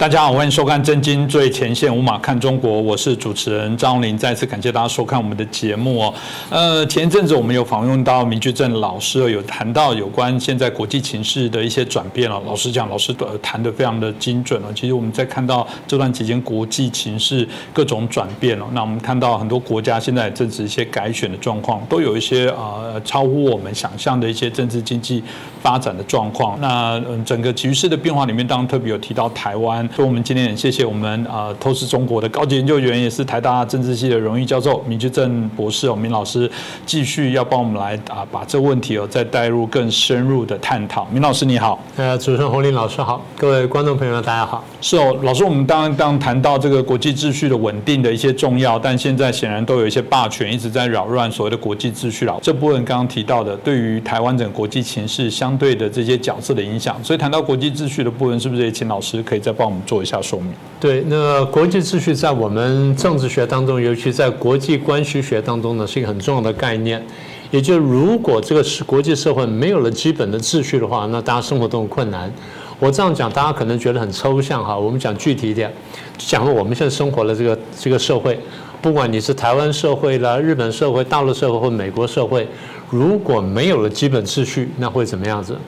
大家好，欢迎收看《真金最前线》，无马看中国，我是主持人张林。再次感谢大家收看我们的节目哦。呃，前一阵子我们有访问到明居正老师，有谈到有关现在国际情势的一些转变了。老实讲，老师呃谈的非常的精准了。其实我们在看到这段期间国际情势各种转变了，那我们看到很多国家现在正值一些改选的状况，都有一些呃超乎我们想象的一些政治经济发展的状况。那嗯，整个局势的变化里面，当然特别有提到台湾。所以，我们今天也谢谢我们啊，透视中国的高级研究员，也是台大政治系的荣誉教授明居正博士哦，明老师继续要帮我们来啊，把这问题哦再带入更深入的探讨。明老师你好，呃，主持人洪林老师好，各位观众朋友大家好。是哦，老师，我们当当谈到这个国际秩序的稳定的一些重要，但现在显然都有一些霸权一直在扰乱所谓的国际秩序了。这部分刚刚提到的，对于台湾整个国际情势相对的这些角色的影响，所以谈到国际秩序的部分，是不是也请老师可以再帮我们？做一下说明。对，那国际秩序在我们政治学当中，尤其在国际关系学当中呢，是一个很重要的概念。也就如果这个是国际社会没有了基本的秩序的话，那大家生活都很困难。我这样讲，大家可能觉得很抽象哈。我们讲具体一点，讲了我们现在生活的这个这个社会，不管你是台湾社会啦、日本社会、大陆社会或美国社会，如果没有了基本秩序，那会怎么样子？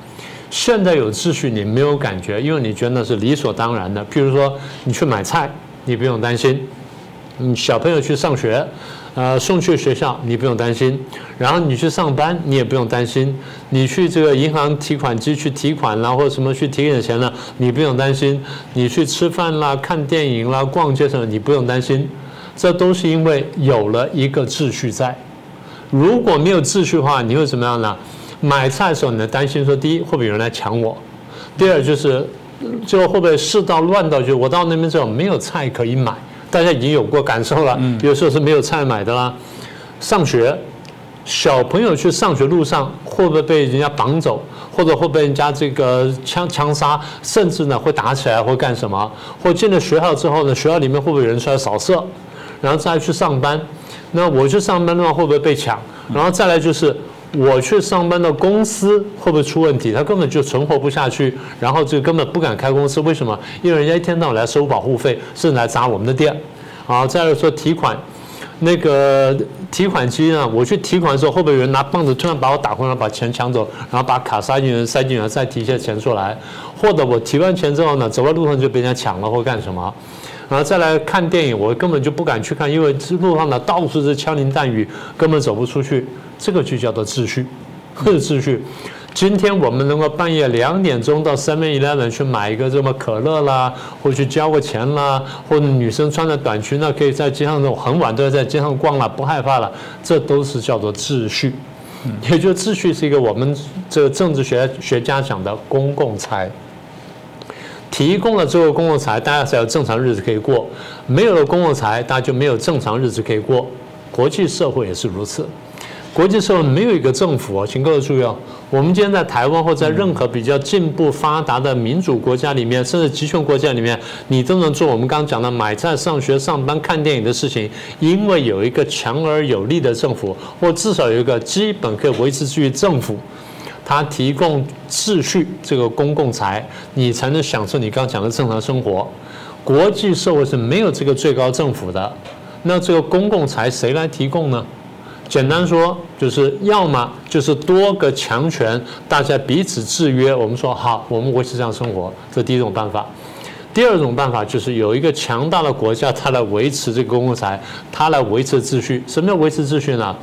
现在有秩序，你没有感觉，因为你觉得那是理所当然的。譬如说，你去买菜，你不用担心；嗯，小朋友去上学，呃，送去学校，你不用担心；然后你去上班，你也不用担心；你去这个银行提款机去提款啦，或者什么去提点钱了，你不用担心；你去吃饭啦、看电影啦、逛街什么，你不用担心。这都是因为有了一个秩序在。如果没有秩序的话，你会怎么样呢？买菜的时候，你的担心说：第一，会不会有人来抢我？第二，就是最后会不会世道乱到，就我到那边之后没有菜可以买。大家已经有过感受了，有时候是没有菜买的啦。上学，小朋友去上学路上会不会被人家绑走，或者会被人家这个枪枪杀，甚至呢会打起来或干什么？或进了学校之后呢，学校里面会不会有人出来扫射？然后再去上班，那我去上班的话会不会被抢？然后再来就是。我去上班的公司会不会出问题？他根本就存活不下去，然后就根本不敢开公司。为什么？因为人家一天到晚来收保护费，是来砸我们的店。好，再来说提款，那个提款机呢？我去提款的时候，会不会有人拿棒子突然把我打回来，把钱抢走，然后把卡塞进去，塞进去，再提一些钱出来？或者我提完钱之后呢，走在路上就被人家抢了，或干什么？然后再来看电影，我根本就不敢去看，因为路上呢到处是枪林弹雨，根本走不出去。这个就叫做秩序，是秩序。今天我们能够半夜两点钟到 Seven Eleven 去买一个什么可乐啦，或去交个钱啦，或者女生穿着短裙呢，可以在街上那种很晚都要在街上逛了，不害怕了，这都是叫做秩序。也就秩序是一个我们这个政治学学家讲的公共财，提供了这个公共财，大家才有正常日子可以过；没有了公共财，大家就没有正常日子可以过。国际社会也是如此。国际社会没有一个政府啊，请各位注意哦。我们今天在台湾或在任何比较进步发达的民主国家里面，甚至集权国家里面，你都能做我们刚刚讲的买菜、上学、上班、看电影的事情，因为有一个强而有力的政府，或至少有一个基本可以维持秩序政府，它提供秩序这个公共财，你才能享受你刚刚讲的正常生活。国际社会是没有这个最高政府的，那这个公共财谁来提供呢？简单说，就是要么就是多个强权，大家彼此制约。我们说好，我们维持这样生活，这第一种办法。第二种办法就是有一个强大的国家，它来维持这个公共财，它来维持秩序。什么叫维持秩序呢？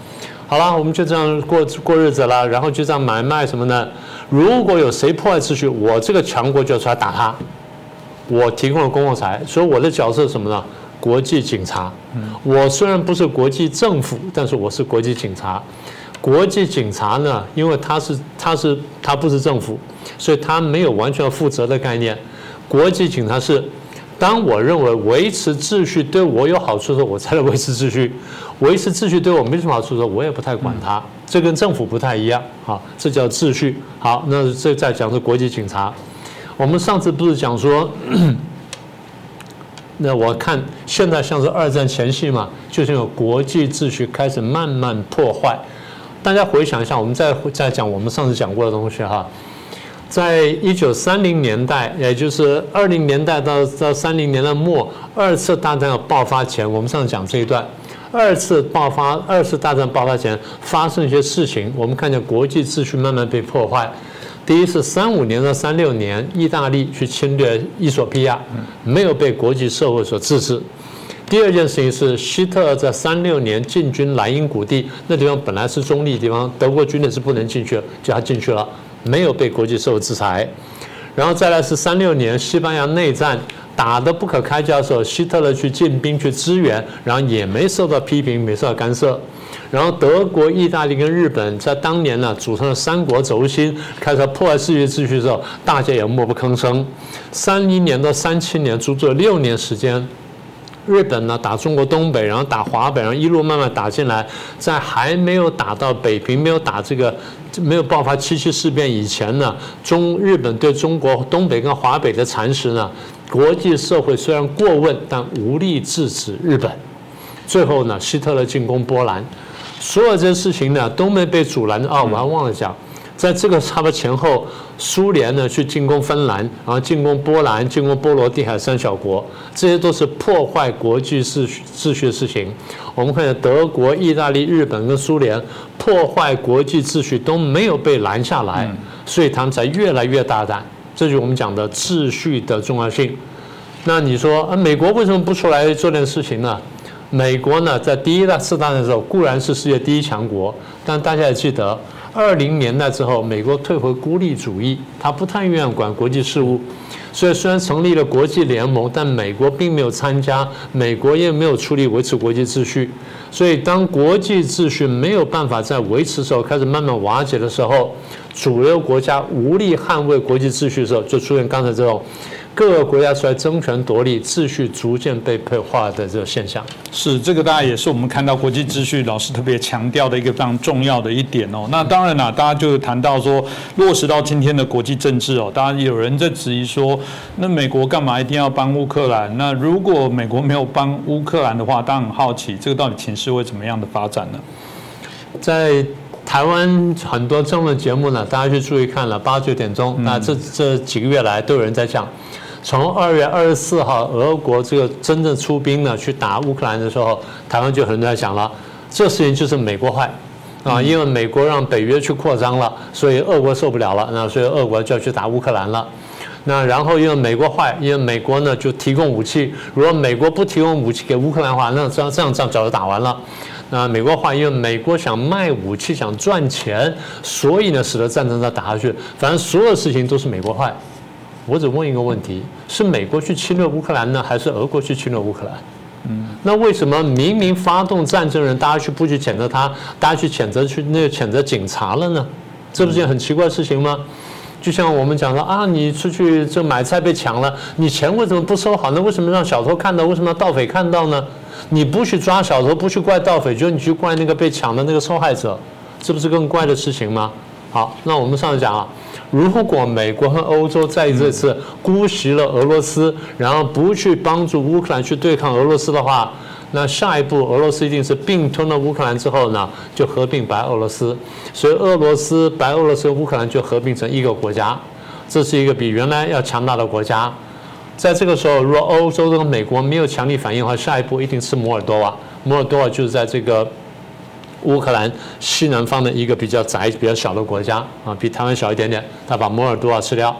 好了，我们就这样过过日子了，然后就这样买卖什么呢。如果有谁破坏秩序，我这个强国就要出来打他。我提供了公共财，所以我的角色是什么呢？国际警察，我虽然不是国际政府，但是我是国际警察。国际警察呢，因为他是他是他不是政府，所以他没有完全负责的概念。国际警察是，当我认为维持秩序对我有好处的时候，我才能维持秩序；维持秩序对我没什么好处的时候，我也不太管他。这跟政府不太一样，好，这叫秩序。好，那这再讲是国际警察。我们上次不是讲说。那我看现在像是二战前夕嘛，就是有国际秩序开始慢慢破坏。大家回想一下，我们再再讲我们上次讲过的东西哈。在一九三零年代，也就是二零年代到到三零年的末，二次大战要爆发前，我们上次讲这一段，二次爆发，二次大战爆发前发生一些事情，我们看见国际秩序慢慢被破坏。第一是三五年到三六年，意大利去侵略伊索比亚，没有被国际社会所制止。第二件事情是希特勒在三六年进军莱茵谷地，那地方本来是中立地方，德国军队是不能进去，就他进去了。没有被国际社会制裁，然后再来是三六年西班牙内战打得不可开交的时候，希特勒去进兵去支援，然后也没受到批评，没受到干涉。然后德国、意大利跟日本在当年呢组成了三国轴心，开始破坏世界秩序的时候，大家也默不吭声。三一年到三七年，足足有六年时间。日本呢打中国东北，然后打华北，然后一路慢慢打进来，在还没有打到北平，没有打这个，没有爆发七七事变以前呢，中日本对中国东北跟华北的蚕食呢，国际社会虽然过问，但无力制止日本。最后呢，希特勒进攻波兰，所有这些事情呢都没被阻拦。啊，我还忘了讲。在这个差不多前后，苏联呢去进攻芬兰，然后进攻波兰，进攻波罗的海三小国，这些都是破坏国际秩序秩序的事情。我们看见德国、意大利、日本跟苏联破坏国际秩序都没有被拦下来，所以他们才越来越大胆。这就是我们讲的秩序的重要性。那你说，啊，美国为什么不出来做点事情呢？美国呢，在第一次大战的时候固然是世界第一强国，但大家也记得。二零年代之后，美国退回孤立主义，他不太愿意管国际事务，所以虽然成立了国际联盟，但美国并没有参加，美国也没有出力维持国际秩序。所以当国际秩序没有办法在维持的时候，开始慢慢瓦解的时候，主流国家无力捍卫国际秩序的时候，就出现刚才这种。各个国家出来争权夺利，秩序逐渐被破坏的这个现象，是这个，大家也是我们看到国际秩序老师特别强调的一个非常重要的一点哦。那当然啦，大家就谈到说落实到今天的国际政治哦，当然有人在质疑说，那美国干嘛一定要帮乌克兰？那如果美国没有帮乌克兰的话，大家很好奇，这个到底情势会怎么样的发展呢？在台湾很多政论节目呢，大家去注意看了八九点钟，那这这几个月来都有人在讲。从二月二十四号，俄国这个真正出兵呢，去打乌克兰的时候，台湾就很多人在讲了，这事情就是美国坏啊，因为美国让北约去扩张了，所以俄国受不了了，那所以俄国就要去打乌克兰了。那然后因为美国坏，因为美国呢就提供武器，如果美国不提供武器给乌克兰的话，那这样这样仗早就打完了。那美国坏，因为美国想卖武器想赚钱，所以呢使得战争再打下去。反正所有事情都是美国坏。我只问一个问题：是美国去侵略乌克兰呢，还是俄国去侵略乌克兰？嗯，那为什么明明发动战争人，大家去不去谴责他，大家去谴责去那个谴责警察了呢？这不是件很奇怪的事情吗？就像我们讲的啊，你出去这买菜被抢了，你钱为什么不收好？那为什么让小偷看到？为什么要盗匪看到呢？你不去抓小偷，不去怪盗匪，就你去怪那个被抢的那个受害者，这不是更怪的事情吗？好，那我们上来讲啊。如果美国和欧洲在这次姑息了俄罗斯，然后不去帮助乌克兰去对抗俄罗斯的话，那下一步俄罗斯一定是并吞了乌克兰之后呢，就合并白俄罗斯，所以俄罗斯、白俄罗斯、乌克兰就合并成一个国家，这是一个比原来要强大的国家。在这个时候，如果欧洲跟美国没有强力反应的话，下一步一定是摩尔多瓦。摩尔多瓦就是在这个。乌克兰西南方的一个比较窄、比较小的国家啊，比台湾小一点点。他把摩尔多瓦吃掉。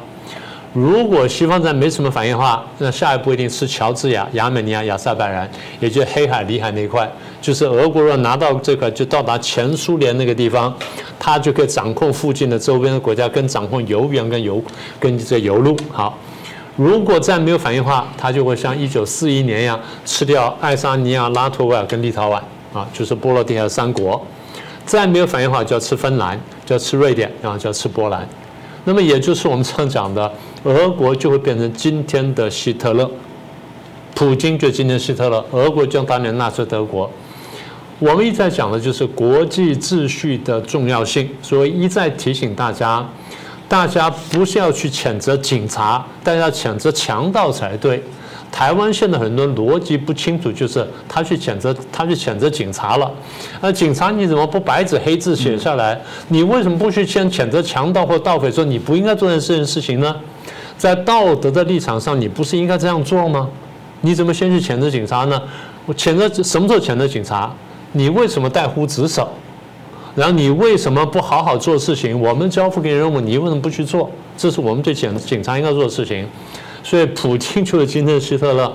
如果西方再没什么反应的话，那下一步一定吃乔治亚、亚美尼亚、亚塞拜然，也就是黑海、里海那一块。就是俄国若拿到这块，就到达前苏联那个地方，他就可以掌控附近的周边的国家，跟掌控油源跟油跟这油路。好，如果再没有反应的话，他就会像一九四一年一样，吃掉爱沙尼亚、拉脱维亚跟立陶宛。啊，就是波罗的海三国，再没有反应的话，就要吃芬兰，就要吃瑞典，然后就要吃波兰。那么也就是我们常讲的，俄国就会变成今天的希特勒，普京就今天希特勒，俄国就当年纳粹德国。我们一再讲的就是国际秩序的重要性，所以一再提醒大家，大家不是要去谴责警察，但要谴责强盗才对。台湾现在很多逻辑不清楚，就是他去谴责他去谴责警察了，那警察你怎么不白纸黑字写下来？你为什么不去先谴责强盗或盗匪，说你不应该做这件事情呢？在道德的立场上，你不是应该这样做吗？你怎么先去谴责警察呢？我谴责什么时候谴责警察？你为什么带忽职守？然后你为什么不好好做事情？我们交付给任务，你为什么不去做？这是我们对警警察应该做的事情。所以普京就是今天的希特勒。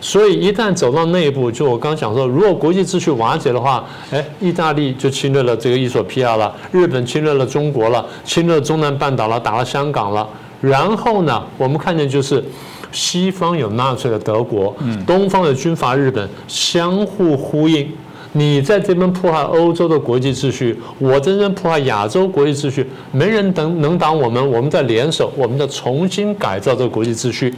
所以一旦走到那一步，就我刚想说，如果国际秩序瓦解的话，哎，意大利就侵略了这个伊索比亚了，日本侵略了中国了，侵略了中南半岛了，打了香港了。然后呢，我们看见就是西方有纳粹的德国，东方的军阀日本，相互呼应。你在这边破坏欧洲的国际秩序，我在这边破坏亚洲国际秩序，没人能能挡我们。我们在联手，我们在重新改造这个国际秩序。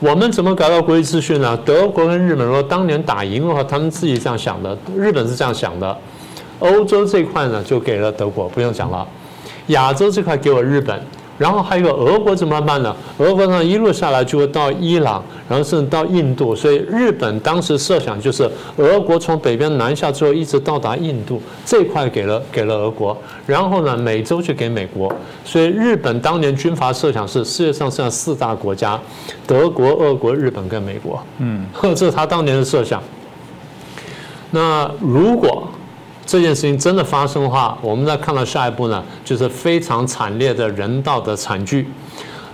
我们怎么改造国际秩序呢？德国跟日本如果当年打赢的话，他们自己这样想的，日本是这样想的。欧洲这块呢，就给了德国，不用讲了。亚洲这块给我日本。然后还有个俄国怎么办呢？俄国呢一路下来就会到伊朗，然后甚至到印度。所以日本当时设想就是俄国从北边南下之后一直到达印度这块给了给了俄国，然后呢美洲就给美国。所以日本当年军阀设想是世界上剩下四大国家：德国、俄国、日本跟美国。嗯，这是他当年的设想。那如果这件事情真的发生的话，我们再看到下一步呢，就是非常惨烈的人道的惨剧。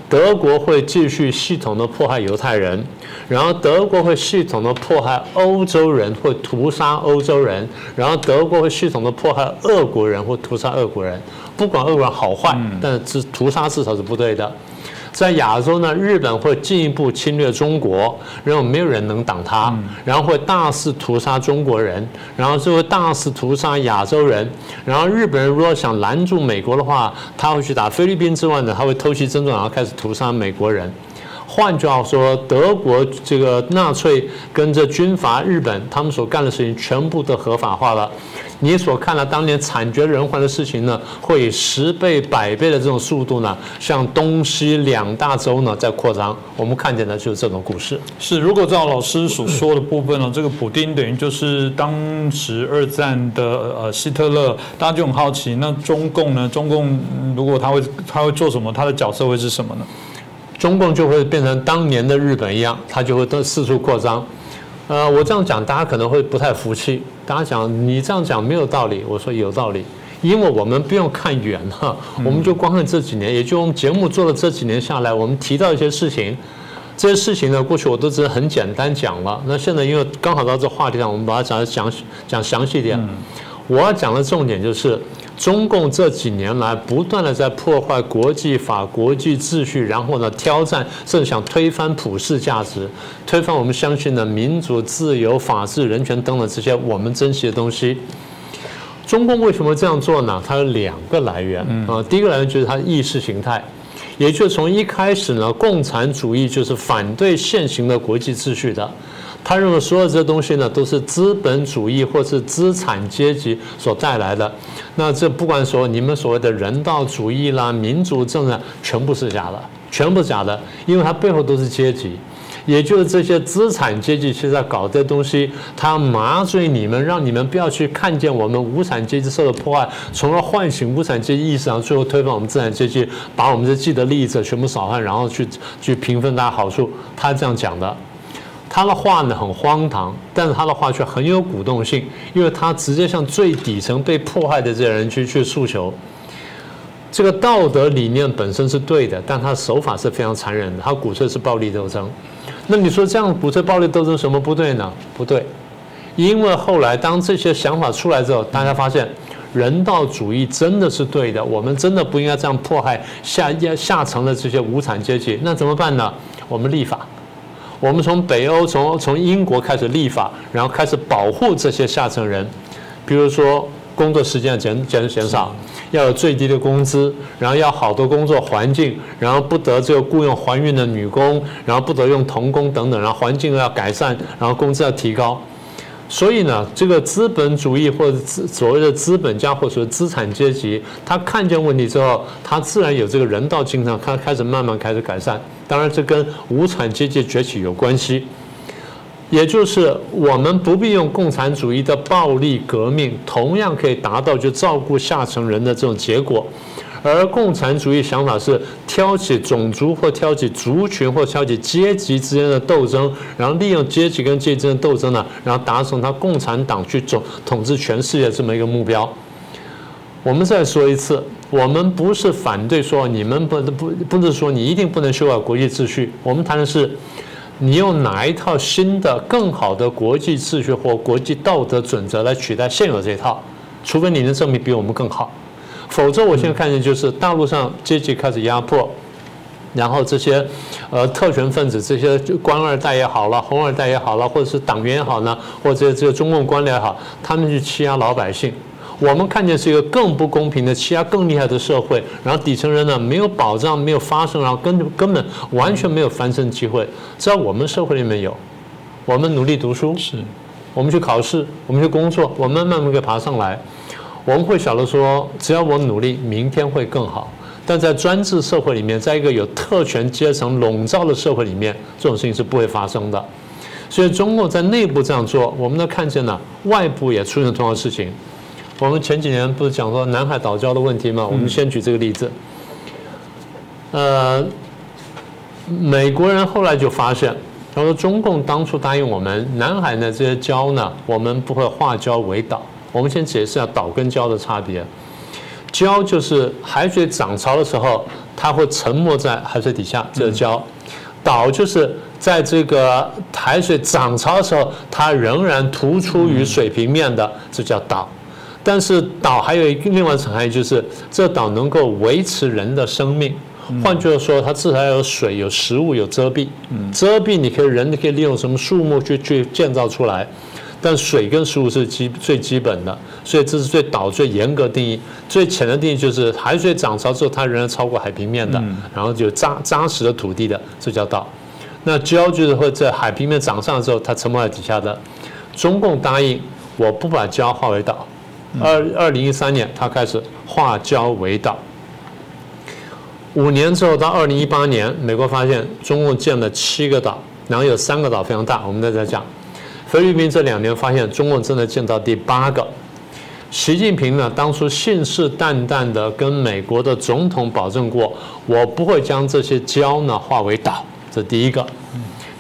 德国会继续系统的迫害犹太人，然后德国会系统的迫害欧洲人，会屠杀欧洲人，然后德国会系统的迫害俄国人，或屠杀俄国人。不管俄国人好坏，但是屠杀至少是不对的。在亚洲呢，日本会进一步侵略中国，然后没有人能挡他，然后会大肆屠杀中国人，然后就会大肆屠杀亚洲人，然后日本人如果想拦住美国的话，他会去打菲律宾之外呢，他会偷袭珍珠，然后开始屠杀美国人。换句话说，德国这个纳粹跟这军阀日本，他们所干的事情全部都合法化了。你所看到当年惨绝人寰的事情呢，会以十倍、百倍的这种速度呢，向东西两大洲呢在扩张。我们看见的就是这种故事。是，如果照老师所说的部分呢，这个普丁等于就是当时二战的呃希特勒，大家就很好奇，那中共呢？中共如果他会他会做什么？他的角色会是什么呢？中共就会变成当年的日本一样，它就会都四处扩张。呃，我这样讲，大家可能会不太服气。大家讲你这样讲没有道理，我说有道理，因为我们不用看远哈，我们就光看这几年，也就我们节目做了这几年下来，我们提到一些事情，这些事情呢，过去我都只是很简单讲了。那现在因为刚好到这话题上，我们把它讲讲讲详细一点。我要讲的重点就是。中共这几年来不断的在破坏国际法、国际秩序，然后呢挑战，甚至想推翻普世价值，推翻我们相信的民主、自由、法治、人权等等这些我们珍惜的东西。中共为什么这样做呢？它有两个来源啊，第一个来源就是它的意识形态，也就从一开始呢，共产主义就是反对现行的国际秩序的。他认为所有这些东西呢，都是资本主义或是资产阶级所带来的。那这不管说你们所谓的人道主义啦、民主政治，全部是假的，全部是假的，因为它背后都是阶级，也就是这些资产阶级其实在搞这东西，他麻醉你们，让你们不要去看见我们无产阶级受到迫害，从而唤醒无产阶级意识，然后最后推翻我们资产阶级，把我们这既得利益者全部扫汉，然后去去平分大家好处。他这样讲的。他的话呢很荒唐，但是他的话却很有鼓动性，因为他直接向最底层被迫害的这些人去去诉求。这个道德理念本身是对的，但他手法是非常残忍的，他鼓吹是暴力斗争。那你说这样鼓吹暴力斗争什么不对呢？不对，因为后来当这些想法出来之后，大家发现人道主义真的是对的，我们真的不应该这样迫害下下层的这些无产阶级。那怎么办呢？我们立法。我们从北欧，从从英国开始立法，然后开始保护这些下层人，比如说工作时间减减减少，要有最低的工资，然后要好的工作环境，然后不得这个雇佣怀孕的女工，然后不得用童工等等，然后环境要改善，然后工资要提高。所以呢，这个资本主义或者所谓的资本家或者说资产阶级，他看见问题之后，他自然有这个人道精神，他开始慢慢开始改善。当然，这跟无产阶级崛起有关系。也就是我们不必用共产主义的暴力革命，同样可以达到就照顾下层人的这种结果。而共产主义想法是挑起种族或挑起族群或挑起阶级之间的斗争，然后利用阶级跟阶级之间的斗争呢，然后达成他共产党去总统治全世界这么一个目标。我们再说一次，我们不是反对说你们不不不是说你一定不能修改国际秩序，我们谈的是你用哪一套新的更好的国际秩序或国际道德准则来取代现有这一套，除非你能证明比我们更好。否则，我现在看见就是大陆上阶级开始压迫，然后这些呃特权分子、这些官二代也好了、红二代也好了，或者是党员也好呢，或者这个中共官僚也好，他们去欺压老百姓。我们看见是一个更不公平的欺压更厉害的社会，然后底层人呢没有保障、没有发声，然后根根本完全没有翻身机会。在我们社会里面有，我们努力读书，是我们去考试，我们去工作，我们慢慢给爬上来。我们会晓得说，只要我努力，明天会更好。但在专制社会里面，在一个有特权阶层笼罩的社会里面，这种事情是不会发生的。所以，中共在内部这样做，我们都看见了，外部也出现同样的事情。我们前几年不是讲说南海岛礁的问题吗？我们先举这个例子。呃，美国人后来就发现，他说中共当初答应我们，南海呢这些礁呢，我们不会化礁为岛。我们先解释下岛跟礁的差别。礁就是海水涨潮的时候，它会沉没在海水底下，这是礁；岛就是在这个海水涨潮的时候，它仍然突出于水平面的，这叫岛。但是岛还有一个另外一层含义，就是这岛能够维持人的生命。换句话说，它至少要有水、有食物、有遮蔽。遮蔽你可以人可以利用什么树木去去建造出来。但水跟食物是基最基本的，所以这是对岛最严格定义。最浅的定义就是海水涨潮之后，它仍然超过海平面的，然后就扎扎实的土地的，这叫岛。那礁就是会在海平面涨上之后，它沉没在底下的。中共答应我不把礁划为岛。二二零一三年，他开始化礁为岛。五年之后到二零一八年，美国发现中共建了七个岛，然后有三个岛非常大，我们在这讲。菲律宾这两年发现中共正在建造第八个。习近平呢，当初信誓旦旦的跟美国的总统保证过，我不会将这些礁呢化为岛，这第一个。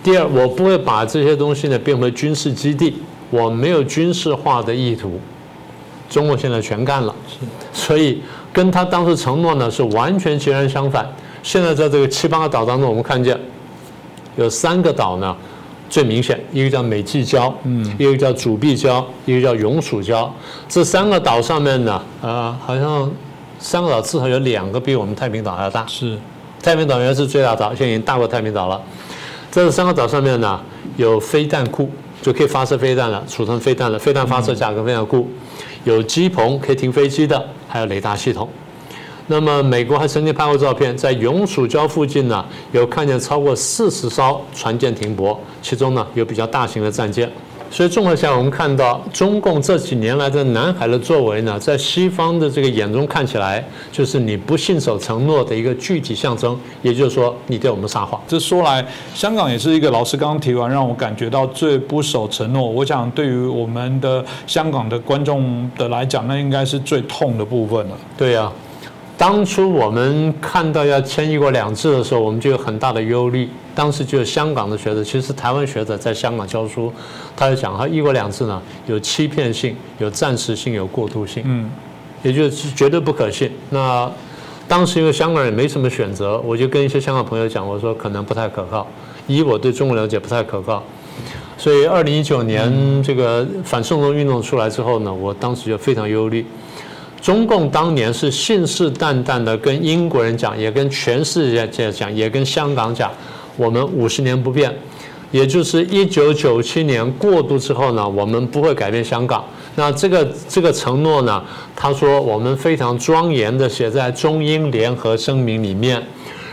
第二，我不会把这些东西呢变为军事基地，我没有军事化的意图。中国现在全干了，所以跟他当时承诺呢是完全截然相反。现在在这个七八个岛当中，我们看见有三个岛呢。最明显，一个叫美济礁，嗯，一个叫主碧礁，一个叫永暑礁。这三个岛上面呢，啊，好像三个岛至少有两个比我们太平岛还要大。是，太平岛原来是最大岛，现在已经大过太平岛了。在这三个岛上面呢，有飞弹库，就可以发射飞弹了，储存飞弹了，飞弹发射架跟飞弹库，有机棚可以停飞机的，还有雷达系统。那么，美国还曾经拍过照片，在永暑礁附近呢，有看见超过四十艘船舰停泊，其中呢有比较大型的战舰。所以综合下，我们看到中共这几年来在南海的作为呢，在西方的这个眼中看起来，就是你不信守承诺的一个具体象征。也就是说，你对我们撒谎。这说来，香港也是一个老师刚刚提完，让我感觉到最不守承诺。我想，对于我们的香港的观众的来讲，那应该是最痛的部分了。对呀。当初我们看到要签一国两制的时候，我们就有很大的忧虑。当时就有香港的学者，其实台湾学者在香港教书，他就讲他一国两制呢有欺骗性、有暂时性、有过渡性，嗯，也就是绝对不可信。那当时因为香港人没什么选择，我就跟一些香港朋友讲，我说可能不太可靠。以我对中国了解不太可靠，所以二零一九年这个反送中运动出来之后呢，我当时就非常忧虑。中共当年是信誓旦旦的跟英国人讲，也跟全世界讲，也跟香港讲，我们五十年不变，也就是一九九七年过渡之后呢，我们不会改变香港。那这个这个承诺呢，他说我们非常庄严的写在中英联合声明里面，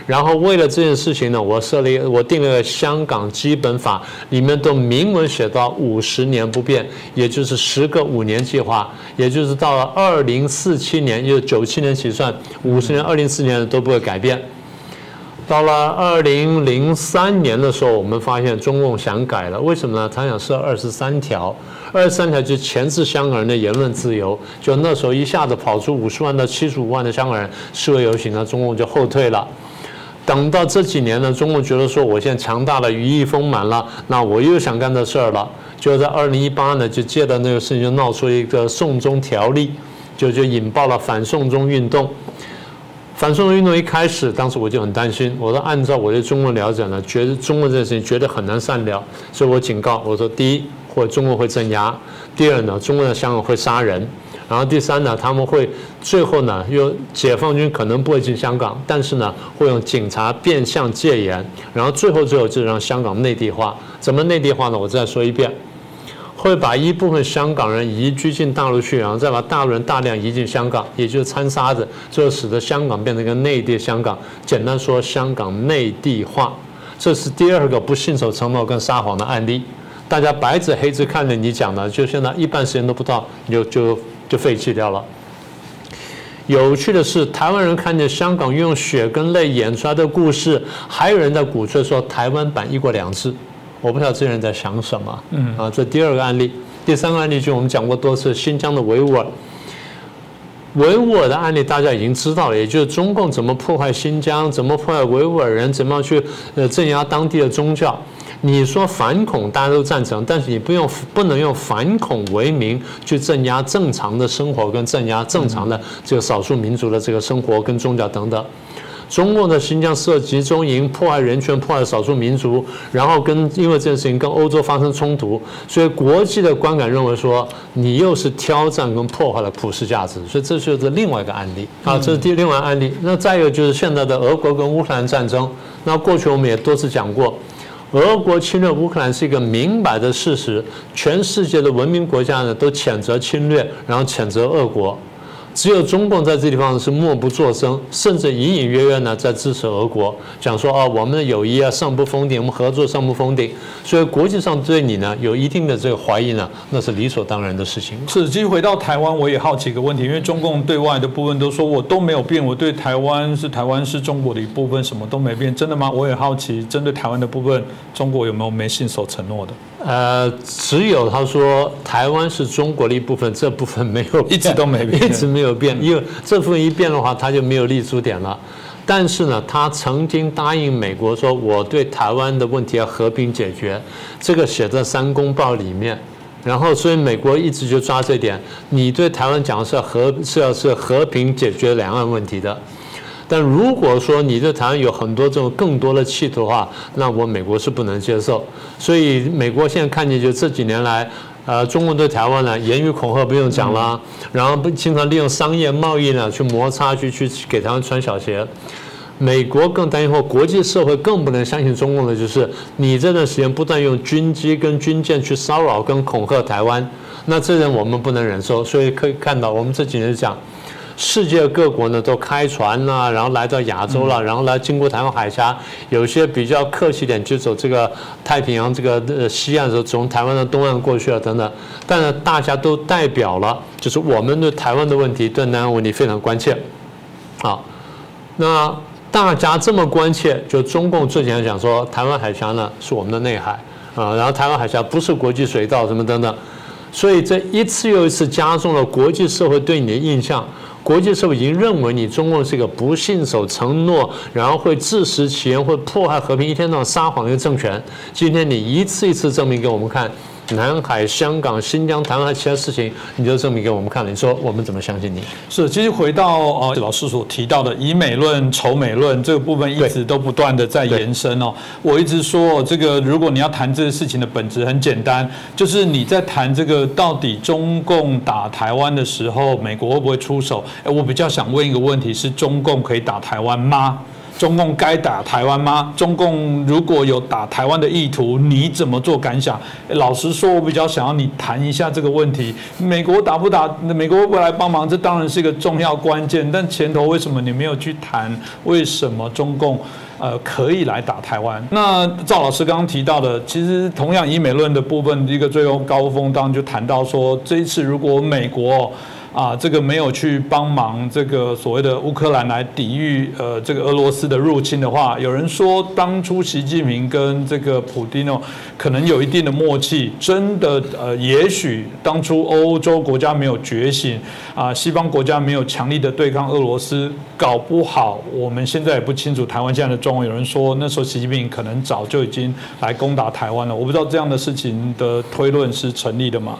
然后为了这件事情呢，我设立我定了香港基本法，里面都明文写到五十年不变，也就是十个五年计划，也就是到了二零四七年，就九七年起算，五十年、二零四年都不会改变。到了二零零三年的时候，我们发现中共想改了，为什么呢？他想设二十三条，二十三条就钳制香港人的言论自由，就那时候一下子跑出五十万到七十五万的香港人示威游行呢，中共就后退了。等到这几年呢，中共觉得说我现在强大了，羽翼丰满了，那我又想干这事儿了，就在二零一八呢，就借着那个事情就闹出一个送中条例，就就引爆了反送中运动。反送中运动一开始，当时我就很担心。我说，按照我对中国了解呢，觉得中国这件事情绝对很难善了，所以我警告我说：第一，或中国会镇压；第二呢，中国的香港会杀人；然后第三呢，他们会最后呢，用解放军可能不会进香港，但是呢，会用警察变相戒严；然后最后最后就让香港内地化。怎么内地化呢？我再说一遍。会把一部分香港人移居进大陆去，然后再把大陆人大量移进香港，也就是掺沙子，最后使得香港变成一个内地香港。简单说，香港内地化，这是第二个不信守承诺跟撒谎的案例。大家白纸黑字看着你讲的，就现在一半时间都不到，你就就就废弃掉了。有趣的是，台湾人看见香港用血跟泪演出来的故事，还有人在鼓吹说台湾版一国两制。我不知道这些人在想什么。嗯啊，这第二个案例，第三个案例就我们讲过多次，新疆的维吾尔。维吾尔的案例大家已经知道了，也就是中共怎么破坏新疆，怎么破坏维吾尔人，怎么样去呃镇压当地的宗教。你说反恐大家都赞成，但是你不用不能用反恐为名去镇压正常的生活，跟镇压正常的这个少数民族的这个生活跟宗教等等。中共的新疆设集中营，破坏人权，破坏少数民族，然后跟因为这件事情跟欧洲发生冲突，所以国际的观感认为说你又是挑战跟破坏了普世价值，所以这就是另外一个案例。啊，这是第另外案例。那再一个就是现在的俄国跟乌克兰战争，那过去我们也多次讲过，俄国侵略乌克兰是一个明摆的事实，全世界的文明国家呢都谴责侵略，然后谴责俄国。只有中共在这地方是默不作声，甚至隐隐约约呢在支持俄国，讲说啊，我们的友谊啊上不封顶，我们合作上不封顶，所以国际上对你呢有一定的这个怀疑呢，那是理所当然的事情。是，其实回到台湾，我也好奇一个问题，因为中共对外的部分都说我都没有变，我对台湾是台湾是中国的一部分，什么都没变，真的吗？我也好奇，针对台湾的部分，中国有没有没信守承诺的？呃，只有他说台湾是中国的一部分，这部分没有一直都没变，一直没有变，因为这部分一变的话，他就没有立足点了。但是呢，他曾经答应美国说，我对台湾的问题要和平解决，这个写在三公报里面。然后，所以美国一直就抓这点，你对台湾讲的是和是要是和平解决两岸问题的。但如果说你对台湾有很多这种更多的企图的话，那我美国是不能接受。所以美国现在看见就这几年来，呃，中国对台湾呢言语恐吓不用讲了，然后不经常利用商业贸易呢去摩擦，去去给台湾穿小鞋。美国更担心或国际社会更不能相信中共的就是你这段时间不断用军机跟军舰去骚扰跟恐吓台湾，那这人我们不能忍受。所以可以看到，我们这几年讲。世界各国呢都开船呐，然后来到亚洲了，然后来经过台湾海峡，有些比较客气点就走这个太平洋这个呃西岸的时候，从台湾的东岸过去了等等。但是大家都代表了，就是我们对台湾的问题、对南岸问题非常关切。好，那大家这么关切，就中共最前讲说台湾海峡呢是我们的内海啊，然后台湾海峡不是国际水道什么等等，所以这一次又一次加重了国际社会对你的印象。国际社会已经认为你中共是一个不信守承诺，然后会自食其言，会破坏和平，一天到晚撒谎的一个政权。今天你一次一次证明给我们看。南海、香港、新疆、台湾其他事情，你就证明给我们看了。你说我们怎么相信你？是，其实回到呃老师所提到的以美论、仇美论这个部分，一直都不断的在延伸哦。我一直说，这个如果你要谈这个事情的本质很简单，就是你在谈这个到底中共打台湾的时候，美国会不会出手？哎，我比较想问一个问题：是中共可以打台湾吗？中共该打台湾吗？中共如果有打台湾的意图，你怎么做感想？老实说，我比较想要你谈一下这个问题。美国打不打？美国会不会来帮忙？这当然是一个重要关键。但前头为什么你没有去谈？为什么中共呃可以来打台湾？那赵老师刚刚提到的，其实同样以美论的部分，一个最后高峰当中就谈到说，这一次如果美国。啊，这个没有去帮忙这个所谓的乌克兰来抵御呃这个俄罗斯的入侵的话，有人说当初习近平跟这个普京哦，可能有一定的默契，真的呃，也许当初欧洲国家没有觉醒啊，西方国家没有强力的对抗俄罗斯，搞不好我们现在也不清楚台湾现在的状况。有人说那时候习近平可能早就已经来攻打台湾了，我不知道这样的事情的推论是成立的吗？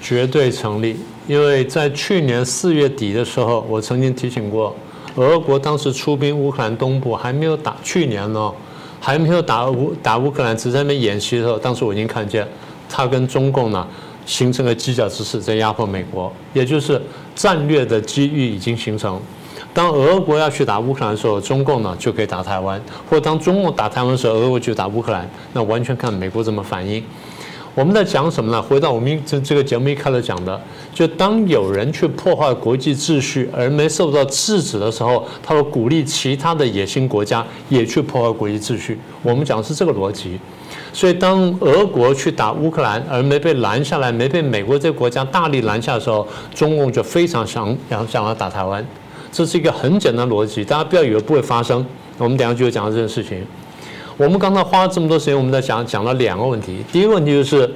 绝对成立。因为在去年四月底的时候，我曾经提醒过，俄国当时出兵乌克兰东部还没有打，去年呢还没有打乌打乌克兰，只在那边演习的时候，当时我已经看见他跟中共呢形成了犄角之势，在压迫美国，也就是战略的机遇已经形成。当俄国要去打乌克兰的时候，中共呢就可以打台湾；或当中共打台湾的时候，俄国就打乌克兰。那完全看美国怎么反应。我们在讲什么呢？回到我们这这个节目一开始讲的，就当有人去破坏国际秩序而没受到制止的时候，他会鼓励其他的野心国家也去破坏国际秩序。我们讲的是这个逻辑。所以，当俄国去打乌克兰而没被拦下来，没被美国这个国家大力拦下的时候，中共就非常想想想要打台湾。这是一个很简单逻辑，大家不要以为不会发生。我们等下就会讲到这件事情。我们刚才花了这么多时间，我们在讲讲了两个问题。第一个问题就是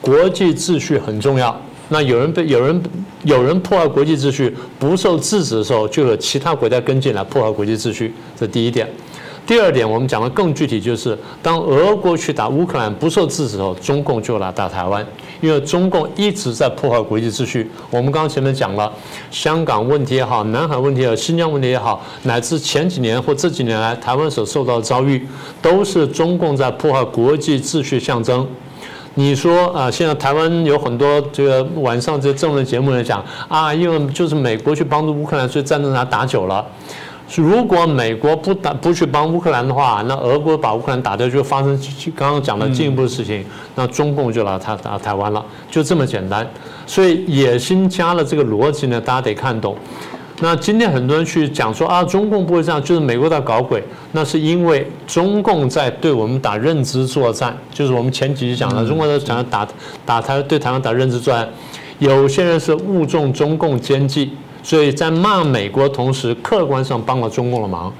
国际秩序很重要。那有人被有人有人破坏国际秩序不受制止的时候，就有其他国家跟进来破坏国际秩序。这第一点。第二点，我们讲的更具体，就是当俄国去打乌克兰不受制止的时候，中共就来打台湾，因为中共一直在破坏国际秩序。我们刚刚前面讲了，香港问题也好，南海问题也好，新疆问题也好，乃至前几年或这几年来台湾所受到的遭遇，都是中共在破坏国际秩序象征。你说啊，现在台湾有很多这个晚上这政论节目来讲啊，因为就是美国去帮助乌克兰，所以战争才打久了。如果美国不打不去帮乌克兰的话，那俄国把乌克兰打掉，就发生刚刚讲的进一步的事情，那中共就来他打台湾了，就这么简单。所以野心加了这个逻辑呢，大家得看懂。那今天很多人去讲说啊，中共不会这样，就是美国在搞鬼，那是因为中共在对我们打认知作战，就是我们前几集讲的，中国在讲打打台对台湾打认知作战，有些人是误中中共奸计。所以在骂美国同时，客观上帮了中共的忙。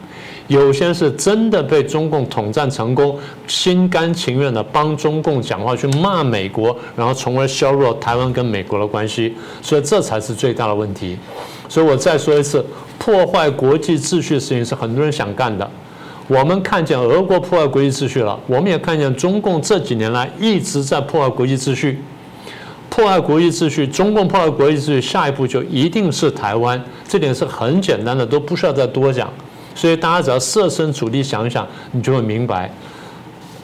有些是真的被中共统战成功，心甘情愿的帮中共讲话去骂美国，然后从而削弱台湾跟美国的关系。所以这才是最大的问题。所以我再说一次，破坏国际秩序的事情是很多人想干的。我们看见俄国破坏国际秩序了，我们也看见中共这几年来一直在破坏国际秩序。破坏国际秩序，中共破坏国际秩序，下一步就一定是台湾，这点是很简单的，都不需要再多讲。所以大家只要设身处地想想，你就会明白。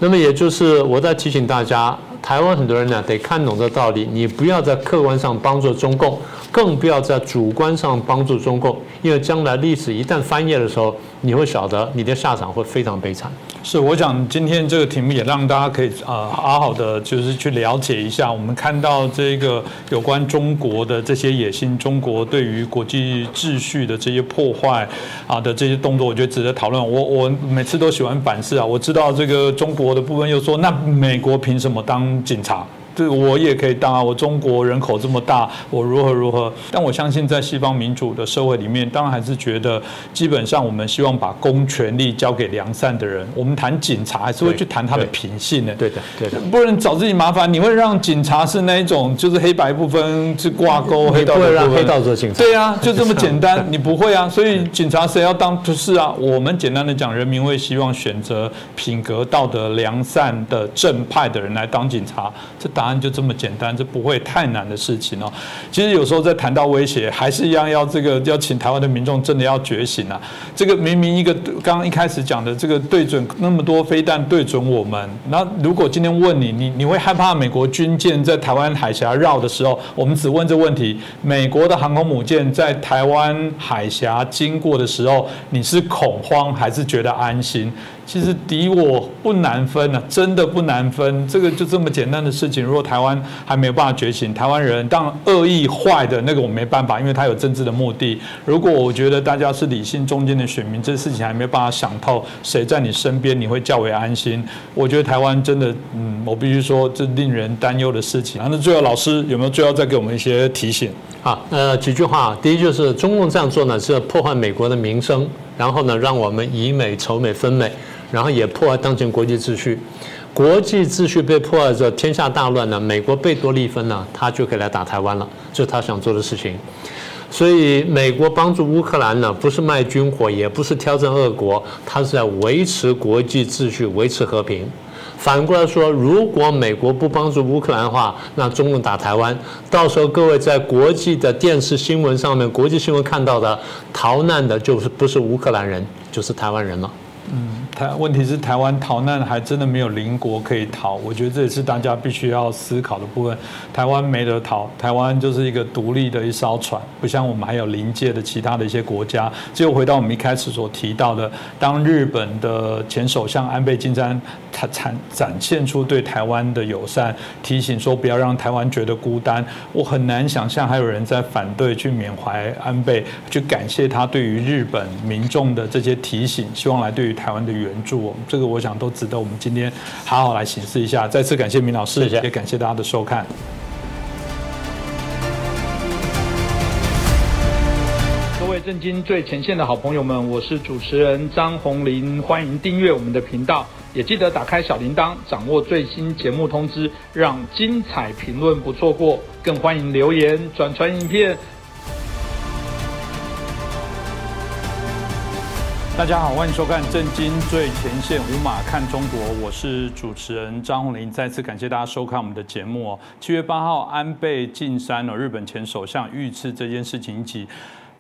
那么也就是我在提醒大家，台湾很多人呢得看懂这道理，你不要在客观上帮助中共，更不要在主观上帮助中共，因为将来历史一旦翻页的时候，你会晓得你的下场会非常悲惨。是，我想今天这个题目也让大家可以啊好好的就是去了解一下，我们看到这个有关中国的这些野心，中国对于国际秩序的这些破坏啊的这些动作，我觉得值得讨论。我我每次都喜欢反思啊，我知道这个中国的部分又说，那美国凭什么当警察？对，我也可以当啊！我中国人口这么大，我如何如何？但我相信，在西方民主的社会里面，当然还是觉得，基本上我们希望把公权力交给良善的人。我们谈警察，还是会去谈他的品性的。对的，对的，不能找自己麻烦。你会让警察是那一种，就是黑白不分是挂钩，黑道不会让黑道做警察。对啊，就这么简单，你不会啊。所以警察谁要当？不是啊。我们简单的讲，人民会希望选择品格、道德、良善的正派的人来当警察。这答就这么简单，这不会太难的事情哦。其实有时候在谈到威胁，还是一样要这个要请台湾的民众真的要觉醒啊。这个明明一个刚刚一开始讲的这个对准那么多飞弹对准我们，那如果今天问你，你你会害怕美国军舰在台湾海峡绕的时候，我们只问这问题：美国的航空母舰在台湾海峡经过的时候，你是恐慌还是觉得安心？其实敌我不难分啊，真的不难分。这个就这么简单的事情，如果台湾还没有办法觉醒，台湾人当恶意坏的那个我没办法，因为他有政治的目的。如果我觉得大家是理性中间的选民，这事情还没有办法想透，谁在你身边你会较为安心？我觉得台湾真的，嗯，我必须说这令人担忧的事情。那最后老师有没有最后再给我们一些提醒？啊，呃，几句话。第一就是中共这样做呢，是破坏美国的名声，然后呢，让我们以美仇美分美。然后也破坏当前国际秩序，国际秩序被破坏着，天下大乱呢。美国贝多利分呢，他就可以来打台湾了，这是他想做的事情。所以，美国帮助乌克兰呢，不是卖军火，也不是挑战俄国，他是在维持国际秩序，维持和平。反过来说，如果美国不帮助乌克兰的话，那中共打台湾，到时候各位在国际的电视新闻上面，国际新闻看到的逃难的，就是不是乌克兰人，就是台湾人了。嗯，台问题是台湾逃难还真的没有邻国可以逃，我觉得这也是大家必须要思考的部分。台湾没得逃，台湾就是一个独立的一艘船，不像我们还有临界的其他的一些国家。只有回到我们一开始所提到的，当日本的前首相安倍晋三他展展现出对台湾的友善，提醒说不要让台湾觉得孤单，我很难想象还有人在反对去缅怀安倍，去感谢他对于日本民众的这些提醒，希望来对于。台湾的援助，这个我想都值得我们今天好好来审视一下。再次感谢明老师，也感谢大家的收看。各位震惊最前线的好朋友们，我是主持人张宏林，欢迎订阅我们的频道，也记得打开小铃铛，掌握最新节目通知，让精彩评论不错过。更欢迎留言、转传影片。大家好，欢迎收看《震惊最前线》，无马看中国，我是主持人张宏林。再次感谢大家收看我们的节目。七月八号，安倍晋三哦，日本前首相遇刺这件事情起。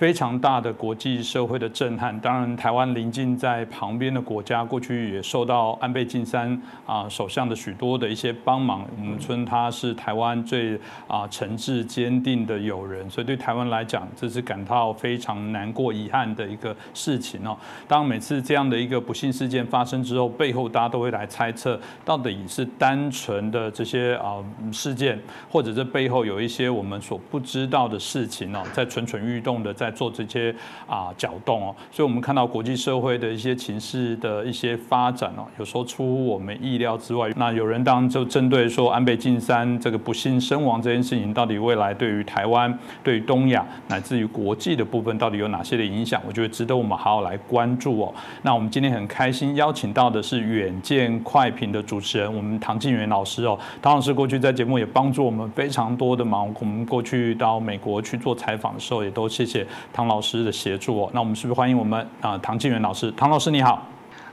非常大的国际社会的震撼，当然台湾临近在旁边的国家，过去也受到安倍晋三啊首相的许多的一些帮忙，我们称他是台湾最啊诚挚坚定的友人，所以对台湾来讲，这是感到非常难过遗憾的一个事情哦。当每次这样的一个不幸事件发生之后，背后大家都会来猜测，到底是单纯的这些啊事件，或者这背后有一些我们所不知道的事情哦，在蠢蠢欲动的在。做这些啊搅动哦，所以我们看到国际社会的一些情势的一些发展哦，有时候出乎我们意料之外。那有人当然就针对说安倍晋三这个不幸身亡这件事情，到底未来对于台湾、对于东亚乃至于国际的部分，到底有哪些的影响？我觉得值得我们好好来关注哦。那我们今天很开心邀请到的是远见快评的主持人，我们唐静元老师哦。唐老师过去在节目也帮助我们非常多的忙，我们过去到美国去做采访的时候，也都谢谢。唐老师的协助哦，那我们是不是欢迎我们啊唐静元老师？唐老师你好，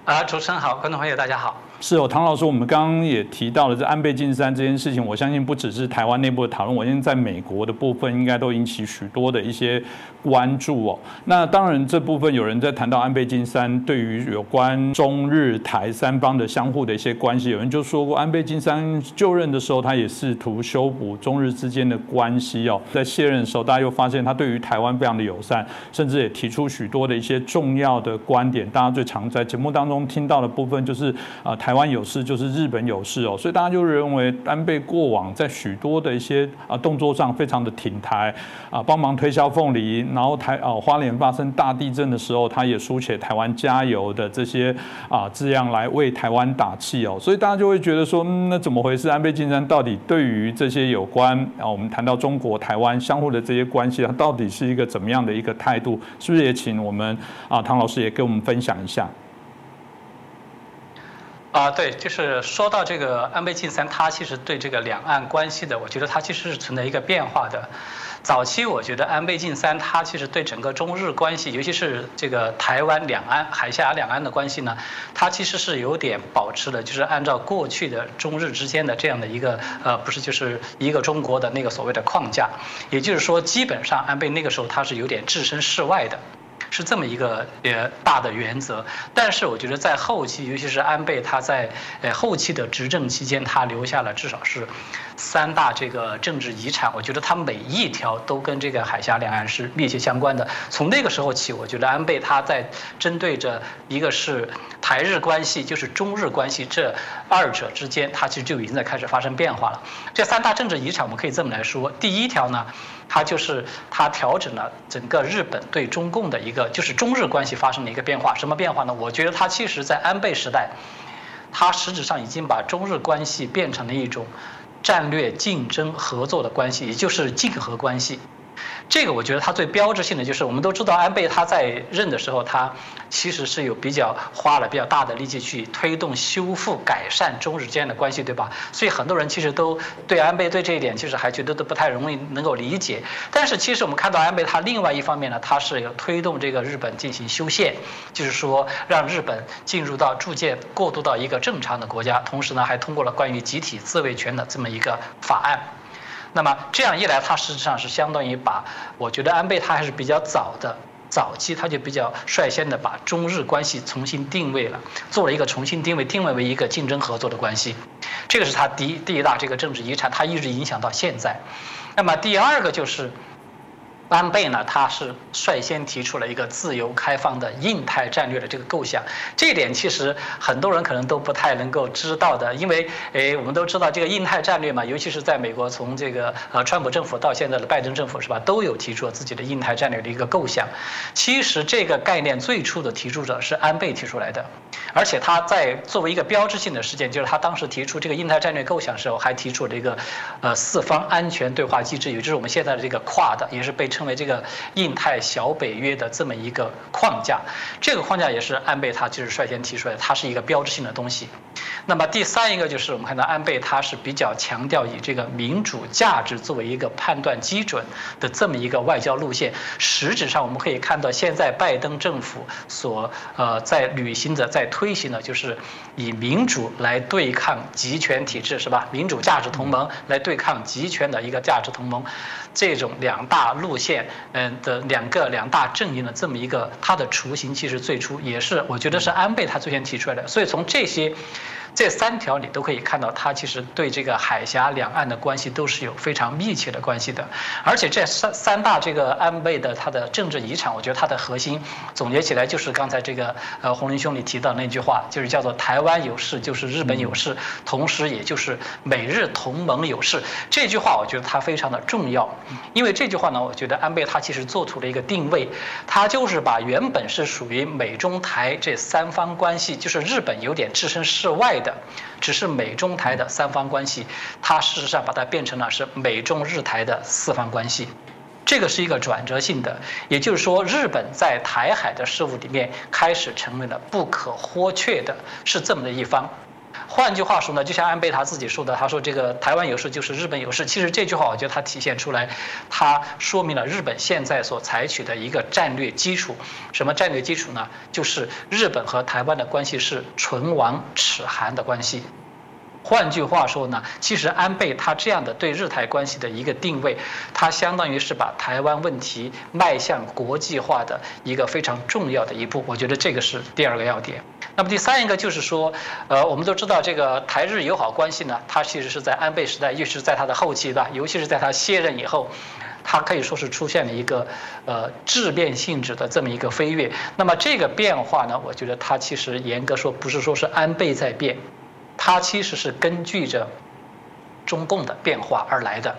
啊主持人好，观众朋友大家好。是哦，唐老师，我们刚刚也提到了这安倍晋三这件事情，我相信不只是台湾内部的讨论，我相信在美国的部分应该都引起许多的一些关注哦。那当然，这部分有人在谈到安倍晋三对于有关中日台三方的相互的一些关系，有人就说过，安倍晋三就任的时候，他也试图修补中日之间的关系哦。在卸任的时候，大家又发现他对于台湾非常的友善，甚至也提出许多的一些重要的观点。大家最常在节目当中听到的部分就是啊。台湾有事就是日本有事哦，所以大家就认为安倍过往在许多的一些啊动作上非常的挺台啊，帮忙推销凤梨，然后台啊花莲发生大地震的时候，他也书写台湾加油的这些啊字样来为台湾打气哦，所以大家就会觉得说，那怎么回事？安倍晋三到底对于这些有关啊我们谈到中国台湾相互的这些关系，他到底是一个怎么样的一个态度？是不是也请我们啊唐老师也跟我们分享一下？啊，对，就是说到这个安倍晋三，他其实对这个两岸关系的，我觉得他其实是存在一个变化的。早期我觉得安倍晋三他其实对整个中日关系，尤其是这个台湾两岸、海峡两岸的关系呢，他其实是有点保持的，就是按照过去的中日之间的这样的一个呃，不是就是一个中国的那个所谓的框架，也就是说，基本上安倍那个时候他是有点置身事外的。是这么一个呃大的原则，但是我觉得在后期，尤其是安倍他在呃后期的执政期间，他留下了至少是三大这个政治遗产。我觉得他每一条都跟这个海峡两岸是密切相关的。从那个时候起，我觉得安倍他在针对着一个是台日关系，就是中日关系这二者之间，他其实就已经在开始发生变化了。这三大政治遗产，我们可以这么来说：第一条呢。它就是它调整了整个日本对中共的一个，就是中日关系发生了一个变化。什么变化呢？我觉得它其实，在安倍时代，它实质上已经把中日关系变成了一种战略竞争合作的关系，也就是竞合关系。这个我觉得他最标志性的就是，我们都知道安倍他在任的时候，他其实是有比较花了比较大的力气去推动修复改善中日之间的关系，对吧？所以很多人其实都对安倍对这一点其实还觉得都不太容易能够理解。但是其实我们看到安倍他另外一方面呢，他是有推动这个日本进行修宪，就是说让日本进入到逐渐过渡到一个正常的国家，同时呢还通过了关于集体自卫权的这么一个法案。那么这样一来，他实上是相当于把，我觉得安倍他还是比较早的，早期他就比较率先的把中日关系重新定位了，做了一个重新定位，定位为一个竞争合作的关系，这个是他第一第一大这个政治遗产，他一直影响到现在。那么第二个就是。安倍呢，他是率先提出了一个自由开放的印太战略的这个构想，这一点其实很多人可能都不太能够知道的，因为诶，我们都知道这个印太战略嘛，尤其是在美国，从这个呃川普政府到现在的拜登政府是吧，都有提出了自己的印太战略的一个构想。其实这个概念最初的提出者是安倍提出来的，而且他在作为一个标志性的事件，就是他当时提出这个印太战略构想的时候，还提出了一个呃四方安全对话机制，也就是我们现在的这个跨的，也是被。称为这个印太小北约的这么一个框架，这个框架也是安倍他就是率先提出来的，它是一个标志性的东西。那么第三一个就是我们看到安倍他是比较强调以这个民主价值作为一个判断基准的这么一个外交路线。实质上我们可以看到，现在拜登政府所呃在履行的、在推行的，就是以民主来对抗集权体制，是吧？民主价值同盟来对抗集权的一个价值同盟，这种两大路线。嗯的两个两大阵营的这么一个，它的雏形其实最初也是我觉得是安倍他最先提出来的，所以从这些。这三条你都可以看到，它其实对这个海峡两岸的关系都是有非常密切的关系的。而且这三三大这个安倍的他的政治遗产，我觉得它的核心总结起来就是刚才这个呃洪林兄你提到那句话，就是叫做台湾有事就是日本有事，同时也就是美日同盟有事。这句话我觉得它非常的重要，因为这句话呢，我觉得安倍他其实做出了一个定位，他就是把原本是属于美中台这三方关系，就是日本有点置身事外的。只是美中台的三方关系，它事实上把它变成了是美中日台的四方关系，这个是一个转折性的，也就是说，日本在台海的事务里面开始成为了不可或缺的，是这么的一方。换句话说呢，就像安倍他自己说的，他说这个台湾有事就是日本有事。其实这句话我觉得它体现出来，它说明了日本现在所采取的一个战略基础。什么战略基础呢？就是日本和台湾的关系是唇亡齿寒的关系。换句话说呢，其实安倍他这样的对日台关系的一个定位，他相当于是把台湾问题迈向国际化的一个非常重要的一步。我觉得这个是第二个要点。那么第三一个就是说，呃，我们都知道这个台日友好关系呢，它其实是在安倍时代，尤其是在他的后期吧，尤其是在他卸任以后，他可以说是出现了一个呃质变性质的这么一个飞跃。那么这个变化呢，我觉得它其实严格说不是说是安倍在变。它其实是根据着中共的变化而来的，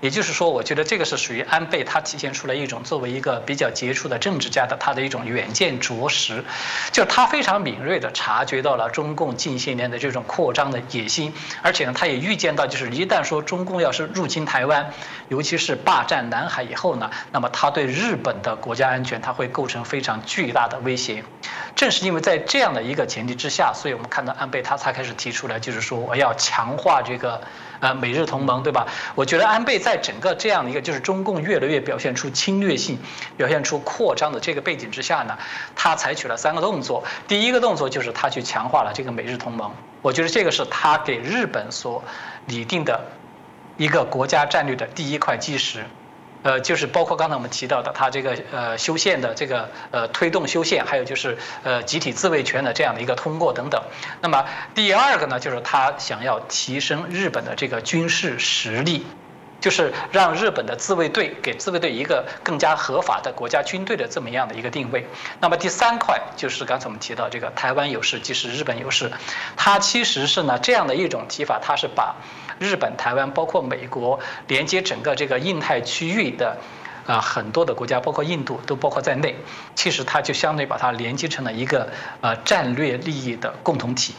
也就是说，我觉得这个是属于安倍他体现出来一种作为一个比较杰出的政治家的他的一种远见卓识，就是他非常敏锐的察觉到了中共近些年的这种扩张的野心，而且呢，他也预见到，就是一旦说中共要是入侵台湾，尤其是霸占南海以后呢，那么他对日本的国家安全他会构成非常巨大的威胁。正是因为在这样的一个前提之下，所以我们看到安倍他才开始提出来，就是说我要强化这个呃美日同盟，对吧？我觉得安倍在整个这样的一个就是中共越来越表现出侵略性、表现出扩张的这个背景之下呢，他采取了三个动作。第一个动作就是他去强化了这个美日同盟，我觉得这个是他给日本所拟定的一个国家战略的第一块基石。呃，就是包括刚才我们提到的，他这个呃修宪的这个呃推动修宪，还有就是呃集体自卫权的这样的一个通过等等。那么第二个呢，就是他想要提升日本的这个军事实力，就是让日本的自卫队给自卫队一个更加合法的国家军队的这么样的一个定位。那么第三块就是刚才我们提到这个台湾有事即是日本有事，它其实是呢这样的一种提法，它是把。日本、台湾，包括美国，连接整个这个印太区域的，啊，很多的国家，包括印度，都包括在内。其实它就相对把它连接成了一个呃战略利益的共同体。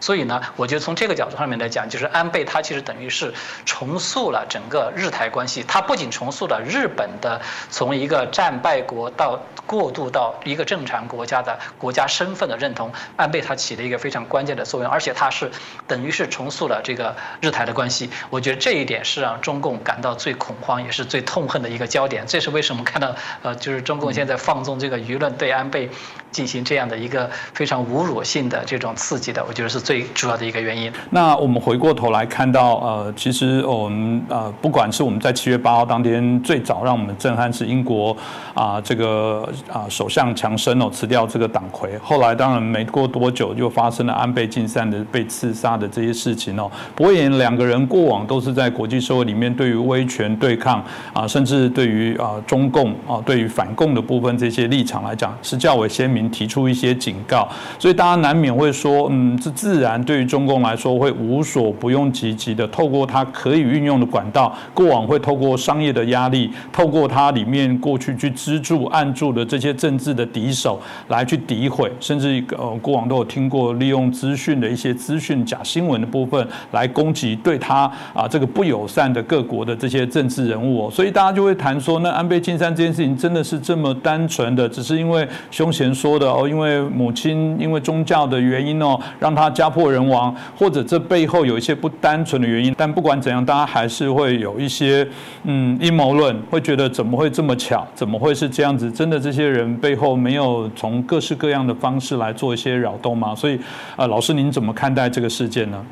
所以呢，我觉得从这个角度上面来讲，就是安倍他其实等于是重塑了整个日台关系。他不仅重塑了日本的从一个战败国到过渡到一个正常国家的国家身份的认同，安倍他起了一个非常关键的作用，而且他是等于是重塑了这个日台的关系。我觉得这一点是让中共感到最恐慌，也是最痛恨的一个焦点。这是为什么看到呃，就是中共现在放纵这个舆论对安倍进行这样的一个非常侮辱性的这种刺激的，我觉得是最。主要的一个原因。那我们回过头来看到，呃，其实我们呃，不管是我们在七月八号当天最早让我们震撼是英国啊，这个啊首相强生哦辞掉这个党魁，后来当然没过多久就发生了安倍晋三的被刺杀的这些事情哦。不过言两个人过往都是在国际社会里面对于威权对抗啊，甚至对于啊中共啊对于反共的部分这些立场来讲是较为鲜明，提出一些警告，所以大家难免会说，嗯，这自自然对于中共来说会无所不用其极的，透过它可以运用的管道，过往会透过商业的压力，透过它里面过去去资助、按住的这些政治的敌手来去诋毁，甚至呃过往都有听过利用资讯的一些资讯假新闻的部分来攻击对他啊这个不友善的各国的这些政治人物哦，所以大家就会谈说，那安倍晋三这件事情真的是这么单纯的，只是因为凶嫌说的哦，因为母亲因为宗教的原因哦，让他家。家破人亡，或者这背后有一些不单纯的原因，但不管怎样，大家还是会有一些嗯阴谋论，会觉得怎么会这么巧？怎么会是这样子？真的这些人背后没有从各式各样的方式来做一些扰动吗？所以，呃，老师您怎么看待这个事件呢？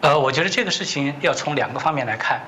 呃，我觉得这个事情要从两个方面来看。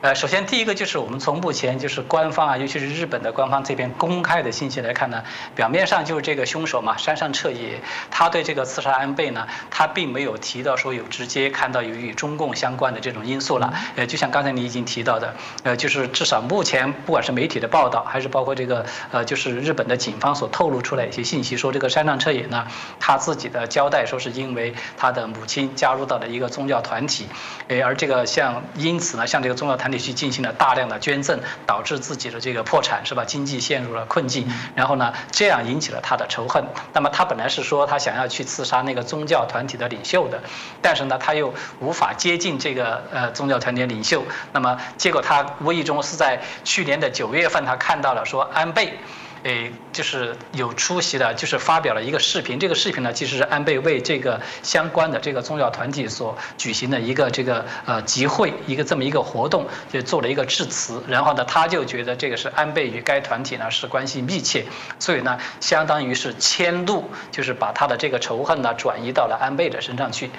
呃，首先第一个就是我们从目前就是官方啊，尤其是日本的官方这边公开的信息来看呢，表面上就是这个凶手嘛，山上彻也，他对这个刺杀安倍呢，他并没有提到说有直接看到有与中共相关的这种因素了。呃，就像刚才你已经提到的，呃，就是至少目前不管是媒体的报道，还是包括这个呃，就是日本的警方所透露出来一些信息，说这个山上彻也呢，他自己的交代说是因为他的母亲加入到了一个宗教团体，呃，而这个像因此呢，像这个宗教团。里去进行了大量的捐赠，导致自己的这个破产是吧？经济陷入了困境，然后呢，这样引起了他的仇恨。那么他本来是说他想要去刺杀那个宗教团体的领袖的，但是呢，他又无法接近这个呃宗教团体领袖。那么结果他无意中是在去年的九月份，他看到了说安倍。诶，就是有出席的，就是发表了一个视频。这个视频呢，其实是安倍为这个相关的这个宗教团体所举行的一个这个呃集会，一个这么一个活动，就做了一个致辞。然后呢，他就觉得这个是安倍与该团体呢是关系密切，所以呢，相当于是迁怒，就是把他的这个仇恨呢转移到了安倍的身上去。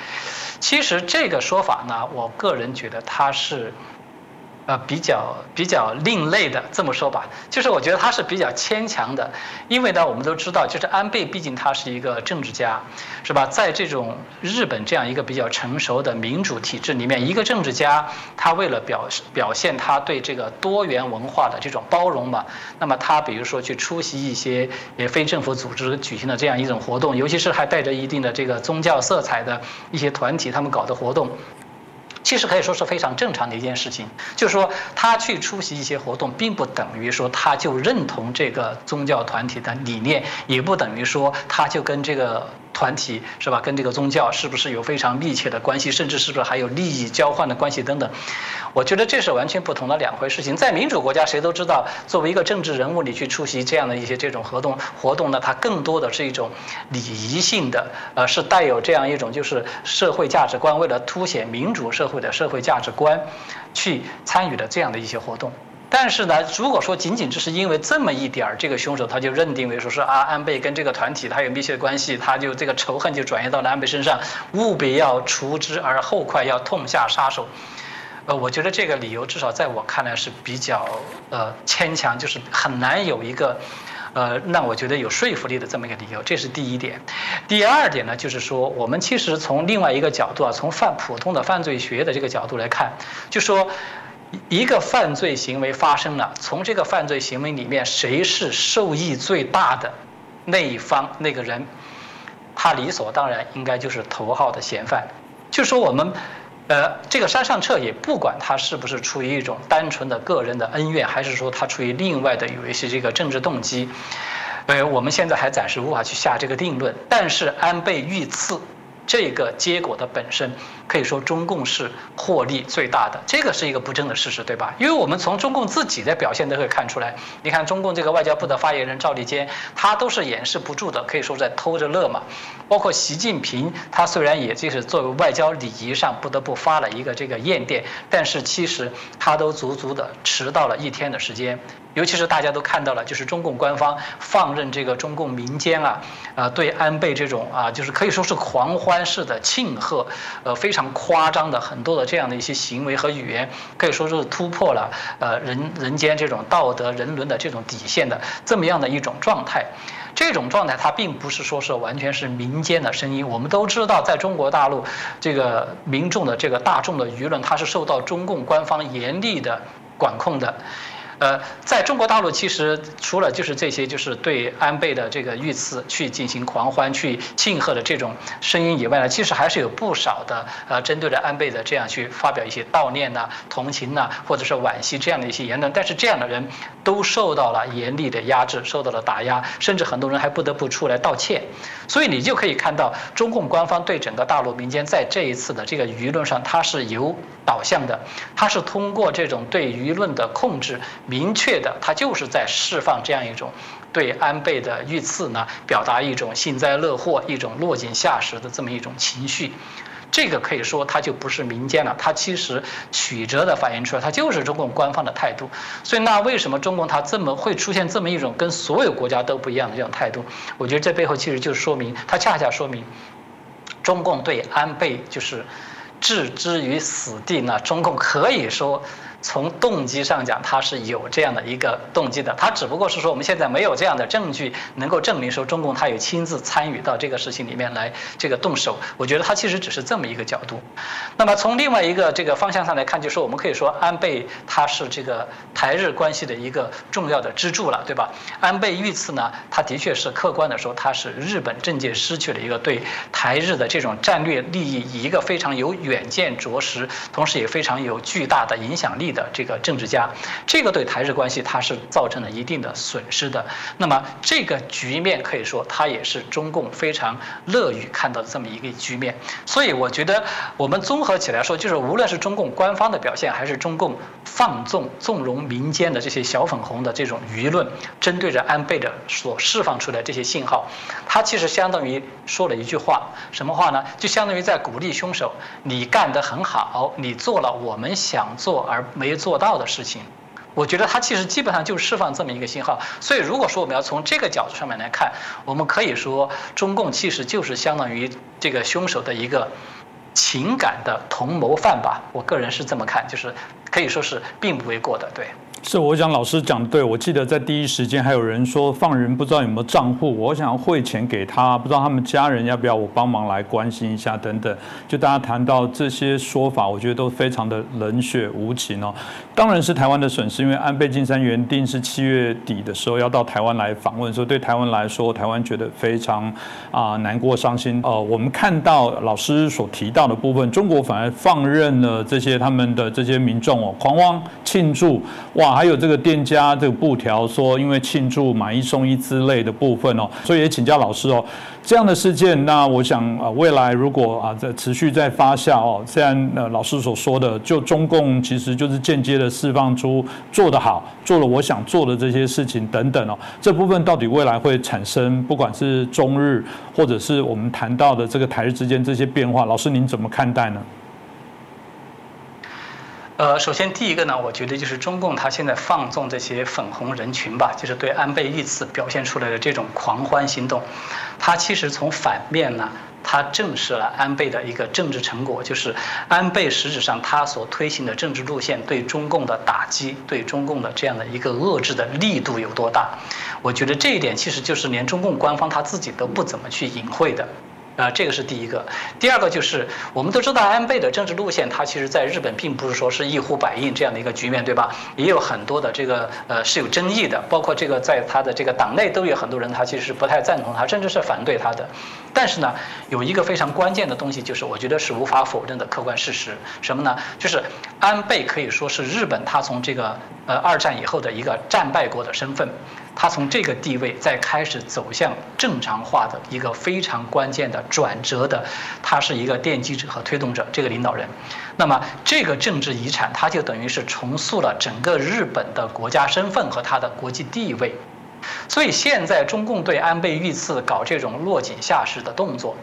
其实这个说法呢，我个人觉得他是。呃，比较比较另类的这么说吧，就是我觉得他是比较牵强的，因为呢，我们都知道，就是安倍毕竟他是一个政治家，是吧？在这种日本这样一个比较成熟的民主体制里面，一个政治家他为了表表现他对这个多元文化的这种包容嘛，那么他比如说去出席一些也非政府组织举行的这样一种活动，尤其是还带着一定的这个宗教色彩的一些团体他们搞的活动。其实可以说是非常正常的一件事情，就是说他去出席一些活动，并不等于说他就认同这个宗教团体的理念，也不等于说他就跟这个。团体是吧？跟这个宗教是不是有非常密切的关系？甚至是不是还有利益交换的关系等等？我觉得这是完全不同的两回事情。在民主国家，谁都知道，作为一个政治人物，你去出席这样的一些这种活动活动呢，它更多的是一种礼仪性的，呃，是带有这样一种就是社会价值观，为了凸显民主社会的社会价值观，去参与的这样的一些活动。但是呢，如果说仅仅只是因为这么一点儿，这个凶手他就认定为说是啊，安倍跟这个团体他有密切的关系，他就这个仇恨就转移到了安倍身上，务必要除之而后快，要痛下杀手。呃，我觉得这个理由至少在我看来是比较呃牵强，就是很难有一个呃让我觉得有说服力的这么一个理由。这是第一点。第二点呢，就是说我们其实从另外一个角度啊，从犯普通的犯罪学的这个角度来看，就说。一个犯罪行为发生了，从这个犯罪行为里面，谁是受益最大的那一方那个人，他理所当然应该就是头号的嫌犯。就说我们，呃，这个山上彻也不管他是不是出于一种单纯的个人的恩怨，还是说他出于另外的有一些这个政治动机，呃，我们现在还暂时无法去下这个定论。但是安倍遇刺。这个结果的本身，可以说中共是获利最大的，这个是一个不争的事实，对吧？因为我们从中共自己的表现都可以看出来，你看中共这个外交部的发言人赵立坚，他都是掩饰不住的，可以说在偷着乐嘛。包括习近平，他虽然也就是作为外交礼仪上不得不发了一个这个唁电，但是其实他都足足的迟到了一天的时间。尤其是大家都看到了，就是中共官方放任这个中共民间啊，呃，对安倍这种啊，就是可以说是狂欢式的庆贺，呃，非常夸张的很多的这样的一些行为和语言，可以说是突破了呃人人间这种道德人伦的这种底线的这么样的一种状态。这种状态它并不是说是完全是民间的声音，我们都知道，在中国大陆这个民众的这个大众的舆论，它是受到中共官方严厉的管控的。呃，在中国大陆，其实除了就是这些，就是对安倍的这个遇刺去进行狂欢、去庆贺的这种声音以外呢，其实还是有不少的呃，针对着安倍的这样去发表一些悼念呐、同情呐，或者是惋惜这样的一些言论。但是这样的人都受到了严厉的压制，受到了打压，甚至很多人还不得不出来道歉。所以你就可以看到，中共官方对整个大陆民间在这一次的这个舆论上，它是有导向的，它是通过这种对舆论的控制。明确的，他就是在释放这样一种对安倍的遇刺呢，表达一种幸灾乐祸、一种落井下石的这么一种情绪。这个可以说，它就不是民间了，它其实曲折的反映出来，它就是中共官方的态度。所以，那为什么中共它这么会出现这么一种跟所有国家都不一样的这种态度？我觉得这背后其实就是说明，它恰恰说明中共对安倍就是置之于死地呢。中共可以说。从动机上讲，他是有这样的一个动机的，他只不过是说我们现在没有这样的证据能够证明说中共他有亲自参与到这个事情里面来这个动手。我觉得他其实只是这么一个角度。那么从另外一个这个方向上来看，就是我们可以说安倍他是这个台日关系的一个重要的支柱了，对吧？安倍遇刺呢，他的确是客观的说他是日本政界失去了一个对台日的这种战略利益，以一个非常有远见着实，同时也非常有巨大的影响力。的这个政治家，这个对台日关系它是造成了一定的损失的。那么这个局面可以说，它也是中共非常乐于看到的这么一个局面。所以我觉得，我们综合起来说，就是无论是中共官方的表现，还是中共放纵纵容民间的这些小粉红的这种舆论，针对着安倍的所释放出来这些信号，它其实相当于说了一句话，什么话呢？就相当于在鼓励凶手，你干得很好，你做了我们想做而。没做到的事情，我觉得它其实基本上就释放这么一个信号。所以，如果说我们要从这个角度上面来看，我们可以说，中共其实就是相当于这个凶手的一个情感的同谋犯吧。我个人是这么看，就是可以说是并不为过的，对。是我想老师讲对，我记得在第一时间还有人说放人不知道有没有账户，我想要汇钱给他，不知道他们家人要不要我帮忙来关心一下等等。就大家谈到这些说法，我觉得都非常的冷血无情哦。当然是台湾的损失，因为安倍晋三原定是七月底的时候要到台湾来访问，所以对台湾来说，台湾觉得非常啊难过伤心。呃，我们看到老师所提到的部分，中国反而放任了这些他们的这些民众哦狂欢庆祝哇。还有这个店家这个布条说，因为庆祝买一送一之类的部分哦，所以也请教老师哦，这样的事件，那我想啊，未来如果啊在持续在发酵哦，虽然呃老师所说的，就中共其实就是间接的释放出做得好，做了我想做的这些事情等等哦，这部分到底未来会产生，不管是中日或者是我们谈到的这个台日之间这些变化，老师您怎么看待呢？呃，首先第一个呢，我觉得就是中共他现在放纵这些粉红人群吧，就是对安倍遇刺表现出来的这种狂欢行动，他其实从反面呢，他证实了安倍的一个政治成果，就是安倍实质上他所推行的政治路线对中共的打击，对中共的这样的一个遏制的力度有多大？我觉得这一点其实就是连中共官方他自己都不怎么去隐晦的。啊，这个是第一个。第二个就是，我们都知道安倍的政治路线，他其实在日本并不是说是一呼百应这样的一个局面，对吧？也有很多的这个呃是有争议的，包括这个在他的这个党内都有很多人，他其实是不太赞同他，甚至是反对他的。但是呢，有一个非常关键的东西，就是我觉得是无法否认的客观事实，什么呢？就是安倍可以说是日本他从这个呃二战以后的一个战败国的身份。他从这个地位再开始走向正常化的一个非常关键的转折的，他是一个奠基者和推动者，这个领导人。那么这个政治遗产，他就等于是重塑了整个日本的国家身份和他的国际地位。所以现在中共对安倍遇刺搞这种落井下石的动作。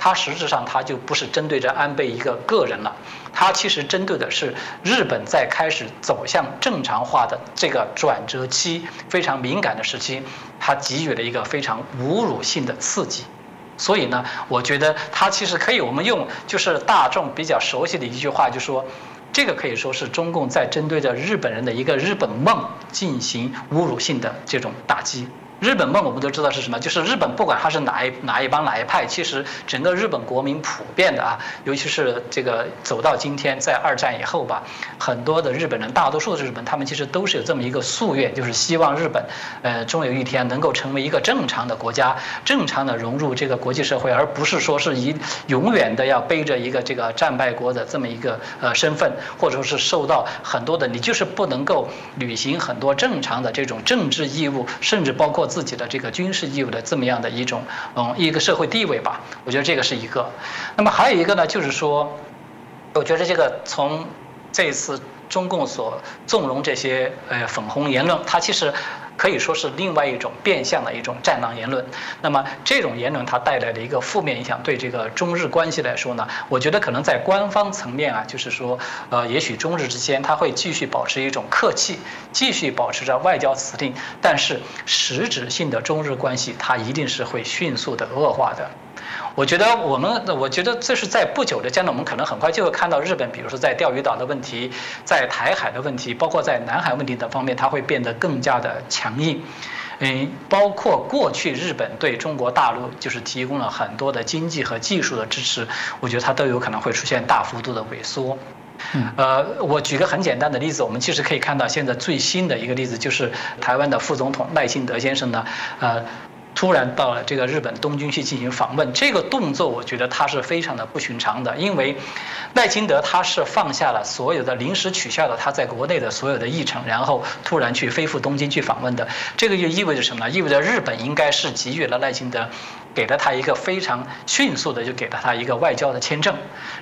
它实质上，它就不是针对着安倍一个个人了，它其实针对的是日本在开始走向正常化的这个转折期，非常敏感的时期，它给予了一个非常侮辱性的刺激。所以呢，我觉得它其实可以，我们用就是大众比较熟悉的一句话，就说，这个可以说是中共在针对着日本人的一个日本梦进行侮辱性的这种打击。日本梦我们都知道是什么，就是日本不管他是哪一哪一帮哪一派，其实整个日本国民普遍的啊，尤其是这个走到今天，在二战以后吧，很多的日本人，大多数的日本，他们其实都是有这么一个夙愿，就是希望日本，呃，终有一天能够成为一个正常的国家，正常的融入这个国际社会，而不是说是以永远的要背着一个这个战败国的这么一个呃身份，或者说是受到很多的，你就是不能够履行很多正常的这种政治义务，甚至包括。自己的这个军事义务的这么样的一种嗯一个社会地位吧，我觉得这个是一个。那么还有一个呢，就是说，我觉得这个从这一次中共所纵容这些呃粉红言论，它其实。可以说是另外一种变相的一种战狼言论。那么这种言论它带来的一个负面影响，对这个中日关系来说呢，我觉得可能在官方层面啊，就是说，呃，也许中日之间它会继续保持一种客气，继续保持着外交辞令，但是实质性的中日关系它一定是会迅速的恶化的。我觉得我们，我觉得这是在不久的将来，我们可能很快就会看到日本，比如说在钓鱼岛的问题，在台海的问题，包括在南海问题等方面，它会变得更加的强硬。嗯，包括过去日本对中国大陆就是提供了很多的经济和技术的支持，我觉得它都有可能会出现大幅度的萎缩。呃，我举个很简单的例子，我们其实可以看到现在最新的一个例子，就是台湾的副总统赖清德先生呢，呃。突然到了这个日本东京去进行访问，这个动作我觉得他是非常的不寻常的，因为赖清德他是放下了所有的临时取消了他在国内的所有的议程，然后突然去飞赴东京去访问的，这个就意味着什么呢？意味着日本应该是给予了赖清德。给了他一个非常迅速的，就给了他一个外交的签证，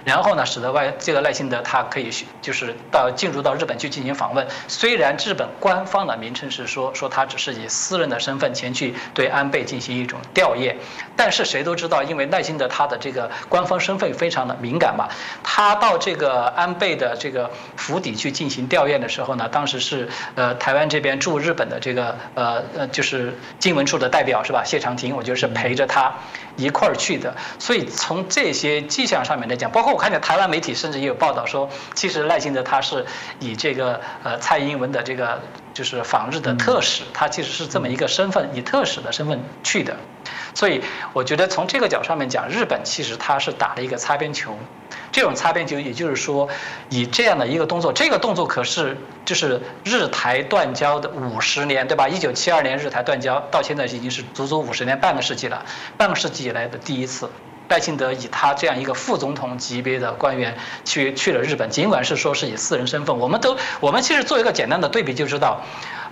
然后呢，使得外这个赖清德他可以就是到进入到日本去进行访问。虽然日本官方的名称是说说他只是以私人的身份前去对安倍进行一种吊唁，但是谁都知道，因为赖清德他的这个官方身份非常的敏感嘛，他到这个安倍的这个府邸去进行吊唁的时候呢，当时是呃台湾这边驻日本的这个呃呃就是经文处的代表是吧？谢长廷，我就是陪着他。一块儿去的，所以从这些迹象上面来讲，包括我看见台湾媒体甚至也有报道说，其实赖清德他是以这个呃蔡英文的这个就是访日的特使，他其实是这么一个身份，以特使的身份去的。所以我觉得从这个角上面讲，日本其实他是打了一个擦边球。这种擦边球，也就是说，以这样的一个动作，这个动作可是就是日台断交的五十年，对吧？一九七二年日台断交，到现在已经是足足五十年，半个世纪了，半个世纪以来的第一次。赖清德以他这样一个副总统级别的官员去去了日本，尽管是说是以私人身份，我们都我们其实做一个简单的对比就知道。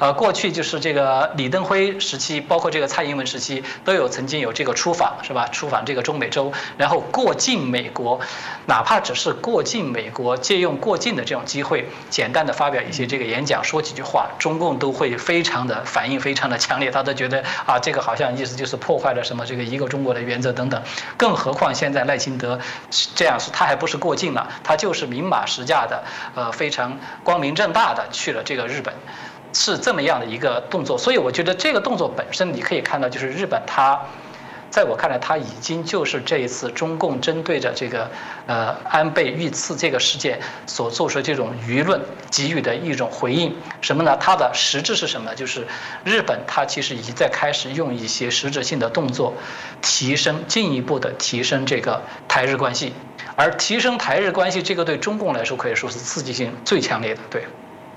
呃，过去就是这个李登辉时期，包括这个蔡英文时期，都有曾经有这个出访，是吧？出访这个中美洲，然后过境美国，哪怕只是过境美国，借用过境的这种机会，简单的发表一些这个演讲，说几句话，中共都会非常的反应非常的强烈，他都觉得啊，这个好像意思就是破坏了什么这个一个中国的原则等等。更何况现在赖清德这样，他还不是过境了，他就是明码实价的，呃，非常光明正大的去了这个日本。是这么样的一个动作，所以我觉得这个动作本身，你可以看到，就是日本它，在我看来，它已经就是这一次中共针对着这个呃安倍遇刺这个事件所做出这种舆论给予的一种回应。什么呢？它的实质是什么？就是日本它其实已经在开始用一些实质性的动作，提升进一步的提升这个台日关系，而提升台日关系，这个对中共来说可以说是刺激性最强烈的，对。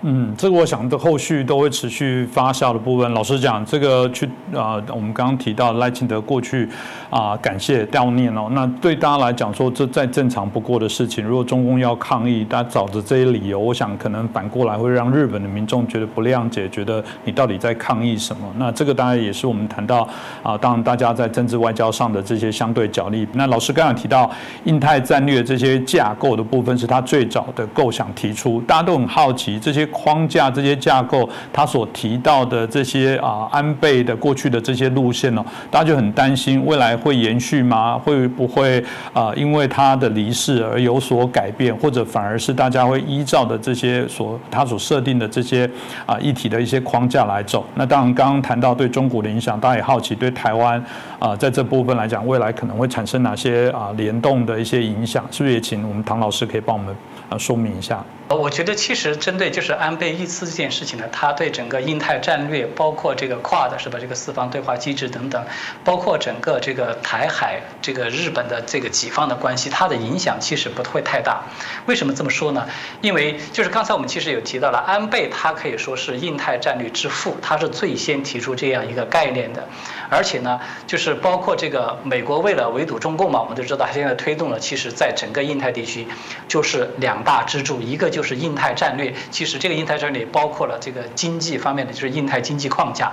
嗯，这个我想的后续都会持续发酵的部分。老实讲，这个去啊，我们刚刚提到赖清德过去啊，感谢悼念哦。那对大家来讲说，这再正常不过的事情。如果中共要抗议，大家找着这些理由，我想可能反过来会让日本的民众觉得不谅解，觉得你到底在抗议什么？那这个当然也是我们谈到啊，当然大家在政治外交上的这些相对角力。那老师刚才提到印太战略这些架构的部分，是他最早的构想提出，大家都很好奇这些。框架这些架构，他所提到的这些啊安倍的过去的这些路线呢，大家就很担心未来会延续吗？会不会啊因为他的离世而有所改变，或者反而是大家会依照的这些所他所设定的这些啊一体的一些框架来走？那当然刚刚谈到对中国的影响，大家也好奇对台湾啊在这部分来讲，未来可能会产生哪些啊联动的一些影响？是不是也请我们唐老师可以帮我们啊说明一下？呃，我觉得其实针对就是安倍遇刺这件事情呢，它对整个印太战略，包括这个跨的是吧，这个四方对话机制等等，包括整个这个台海这个日本的这个几方的关系，它的影响其实不会太大。为什么这么说呢？因为就是刚才我们其实有提到了，安倍他可以说是印太战略之父，他是最先提出这样一个概念的。而且呢，就是包括这个美国为了围堵中共嘛，我们都知道，他现在推动了，其实在整个印太地区就是两大支柱，一个。就是印太战略，其实这这个印太战略包括了这个经济方面的，就是印太经济框架，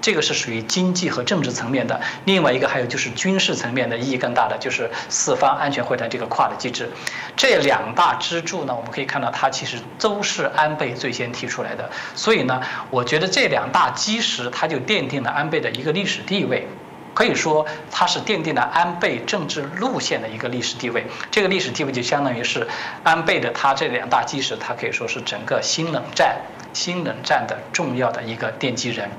这个是属于经济和政治层面的。另外一个还有就是军事层面的意义更大的，就是四方安全会谈这个跨的机制。这两大支柱呢，我们可以看到它其实都是安倍最先提出来的。所以呢，我觉得这两大基石，它就奠定了安倍的一个历史地位。可以说，他是奠定了安倍政治路线的一个历史地位。这个历史地位就相当于是安倍的他这两大基石，他可以说是整个新冷战、新冷战的重要的一个奠基人。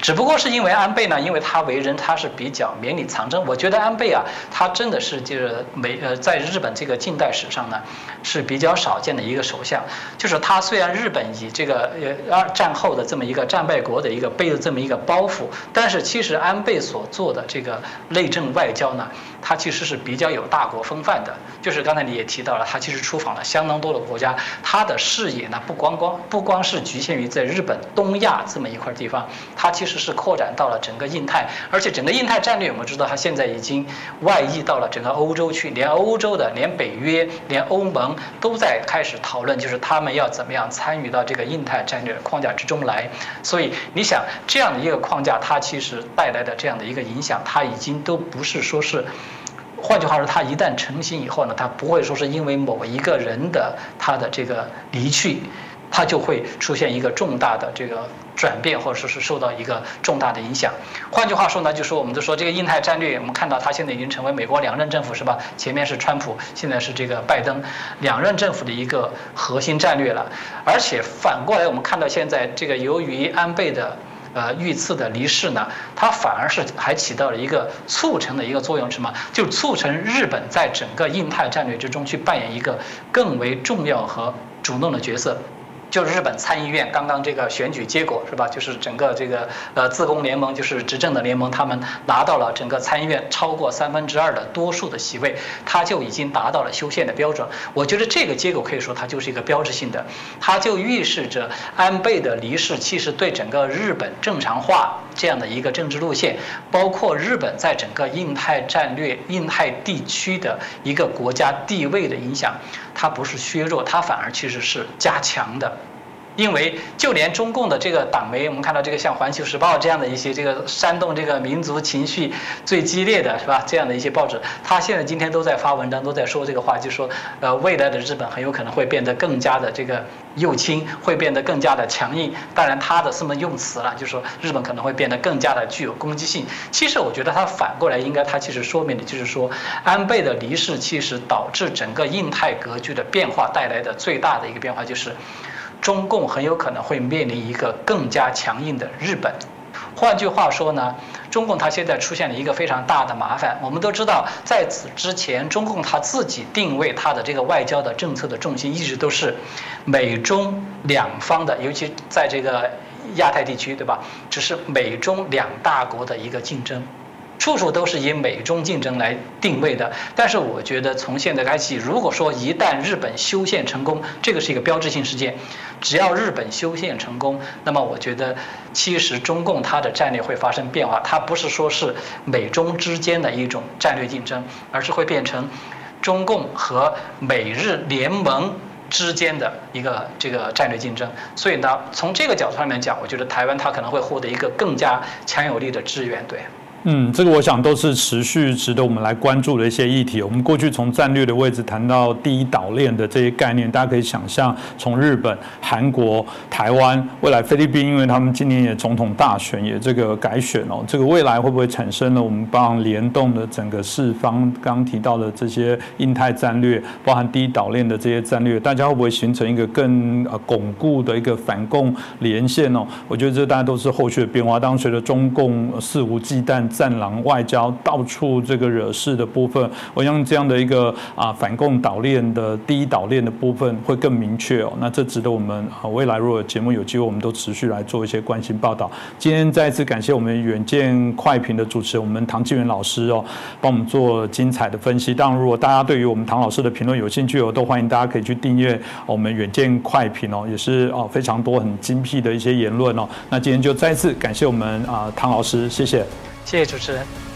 只不过是因为安倍呢，因为他为人他是比较绵里藏针。我觉得安倍啊，他真的是就是美呃，在日本这个近代史上呢，是比较少见的一个首相。就是他虽然日本以这个呃二战后的这么一个战败国的一个背的这么一个包袱，但是其实安倍所做的这个内政外交呢。他其实是比较有大国风范的，就是刚才你也提到了，他其实出访了相当多的国家，他的视野呢不光光不光是局限于在日本、东亚这么一块地方，他其实是扩展到了整个印太，而且整个印太战略我们知道，他现在已经外溢到了整个欧洲去，连欧洲的、连北约、连欧盟都在开始讨论，就是他们要怎么样参与到这个印太战略框架之中来。所以你想这样的一个框架，它其实带来的这样的一个影响，它已经都不是说是。换句话说，它一旦成型以后呢，它不会说是因为某一个人的他的这个离去，它就会出现一个重大的这个转变，或者说是受到一个重大的影响。换句话说呢，就说我们就说这个印太战略，我们看到它现在已经成为美国两任政府是吧？前面是川普，现在是这个拜登，两任政府的一个核心战略了。而且反过来，我们看到现在这个由于安倍的。呃，遇刺的离世呢，它反而是还起到了一个促成的一个作用，什么？就促成日本在整个印太战略之中去扮演一个更为重要和主动的角色。就是日本参议院刚刚这个选举结果是吧？就是整个这个呃自公联盟，就是执政的联盟，他们拿到了整个参议院超过三分之二的多数的席位，他就已经达到了修宪的标准。我觉得这个结果可以说它就是一个标志性的，它就预示着安倍的离世其实对整个日本正常化这样的一个政治路线，包括日本在整个印太战略、印太地区的一个国家地位的影响，它不是削弱，它反而其实是加强的。因为就连中共的这个党媒，我们看到这个像《环球时报》这样的一些这个煽动这个民族情绪最激烈的是吧？这样的一些报纸，他现在今天都在发文章，都在说这个话，就说呃，未来的日本很有可能会变得更加的这个右倾，会变得更加的强硬。当然，他的什么用词了，就是说日本可能会变得更加的具有攻击性。其实我觉得他反过来应该，他其实说明的就是说，安倍的离世其实导致整个印太格局的变化带来的最大的一个变化就是。中共很有可能会面临一个更加强硬的日本。换句话说呢，中共它现在出现了一个非常大的麻烦。我们都知道，在此之前，中共它自己定位它的这个外交的政策的重心一直都是美中两方的，尤其在这个亚太地区，对吧？只是美中两大国的一个竞争。处处都是以美中竞争来定位的，但是我觉得从现在开始，如果说一旦日本修宪成功，这个是一个标志性事件，只要日本修宪成功，那么我觉得其实中共它的战略会发生变化，它不是说是美中之间的一种战略竞争，而是会变成中共和美日联盟之间的一个这个战略竞争。所以呢，从这个角度上面讲，我觉得台湾它可能会获得一个更加强有力的支援，对。嗯，这个我想都是持续值得我们来关注的一些议题。我们过去从战略的位置谈到第一岛链的这些概念，大家可以想象，从日本、韩国、台湾，未来菲律宾，因为他们今年也总统大选也这个改选哦，这个未来会不会产生了我们帮联动的整个四方刚提到的这些印太战略，包含第一岛链的这些战略，大家会不会形成一个更呃巩固的一个反共连线哦？我觉得这大家都是后续的变化。当随着中共肆无忌惮。战狼外交到处这个惹事的部分，我想这样的一个啊反共岛链的第一岛链的部分会更明确哦。那这值得我们啊未来如果节目有机会，我们都持续来做一些关心报道。今天再次感谢我们远见快评的主持人我们唐继元老师哦，帮我们做精彩的分析。当然，如果大家对于我们唐老师的评论有兴趣哦，都欢迎大家可以去订阅我们远见快评哦，也是哦非常多很精辟的一些言论哦。那今天就再次感谢我们啊唐老师，谢谢。谢谢主持人。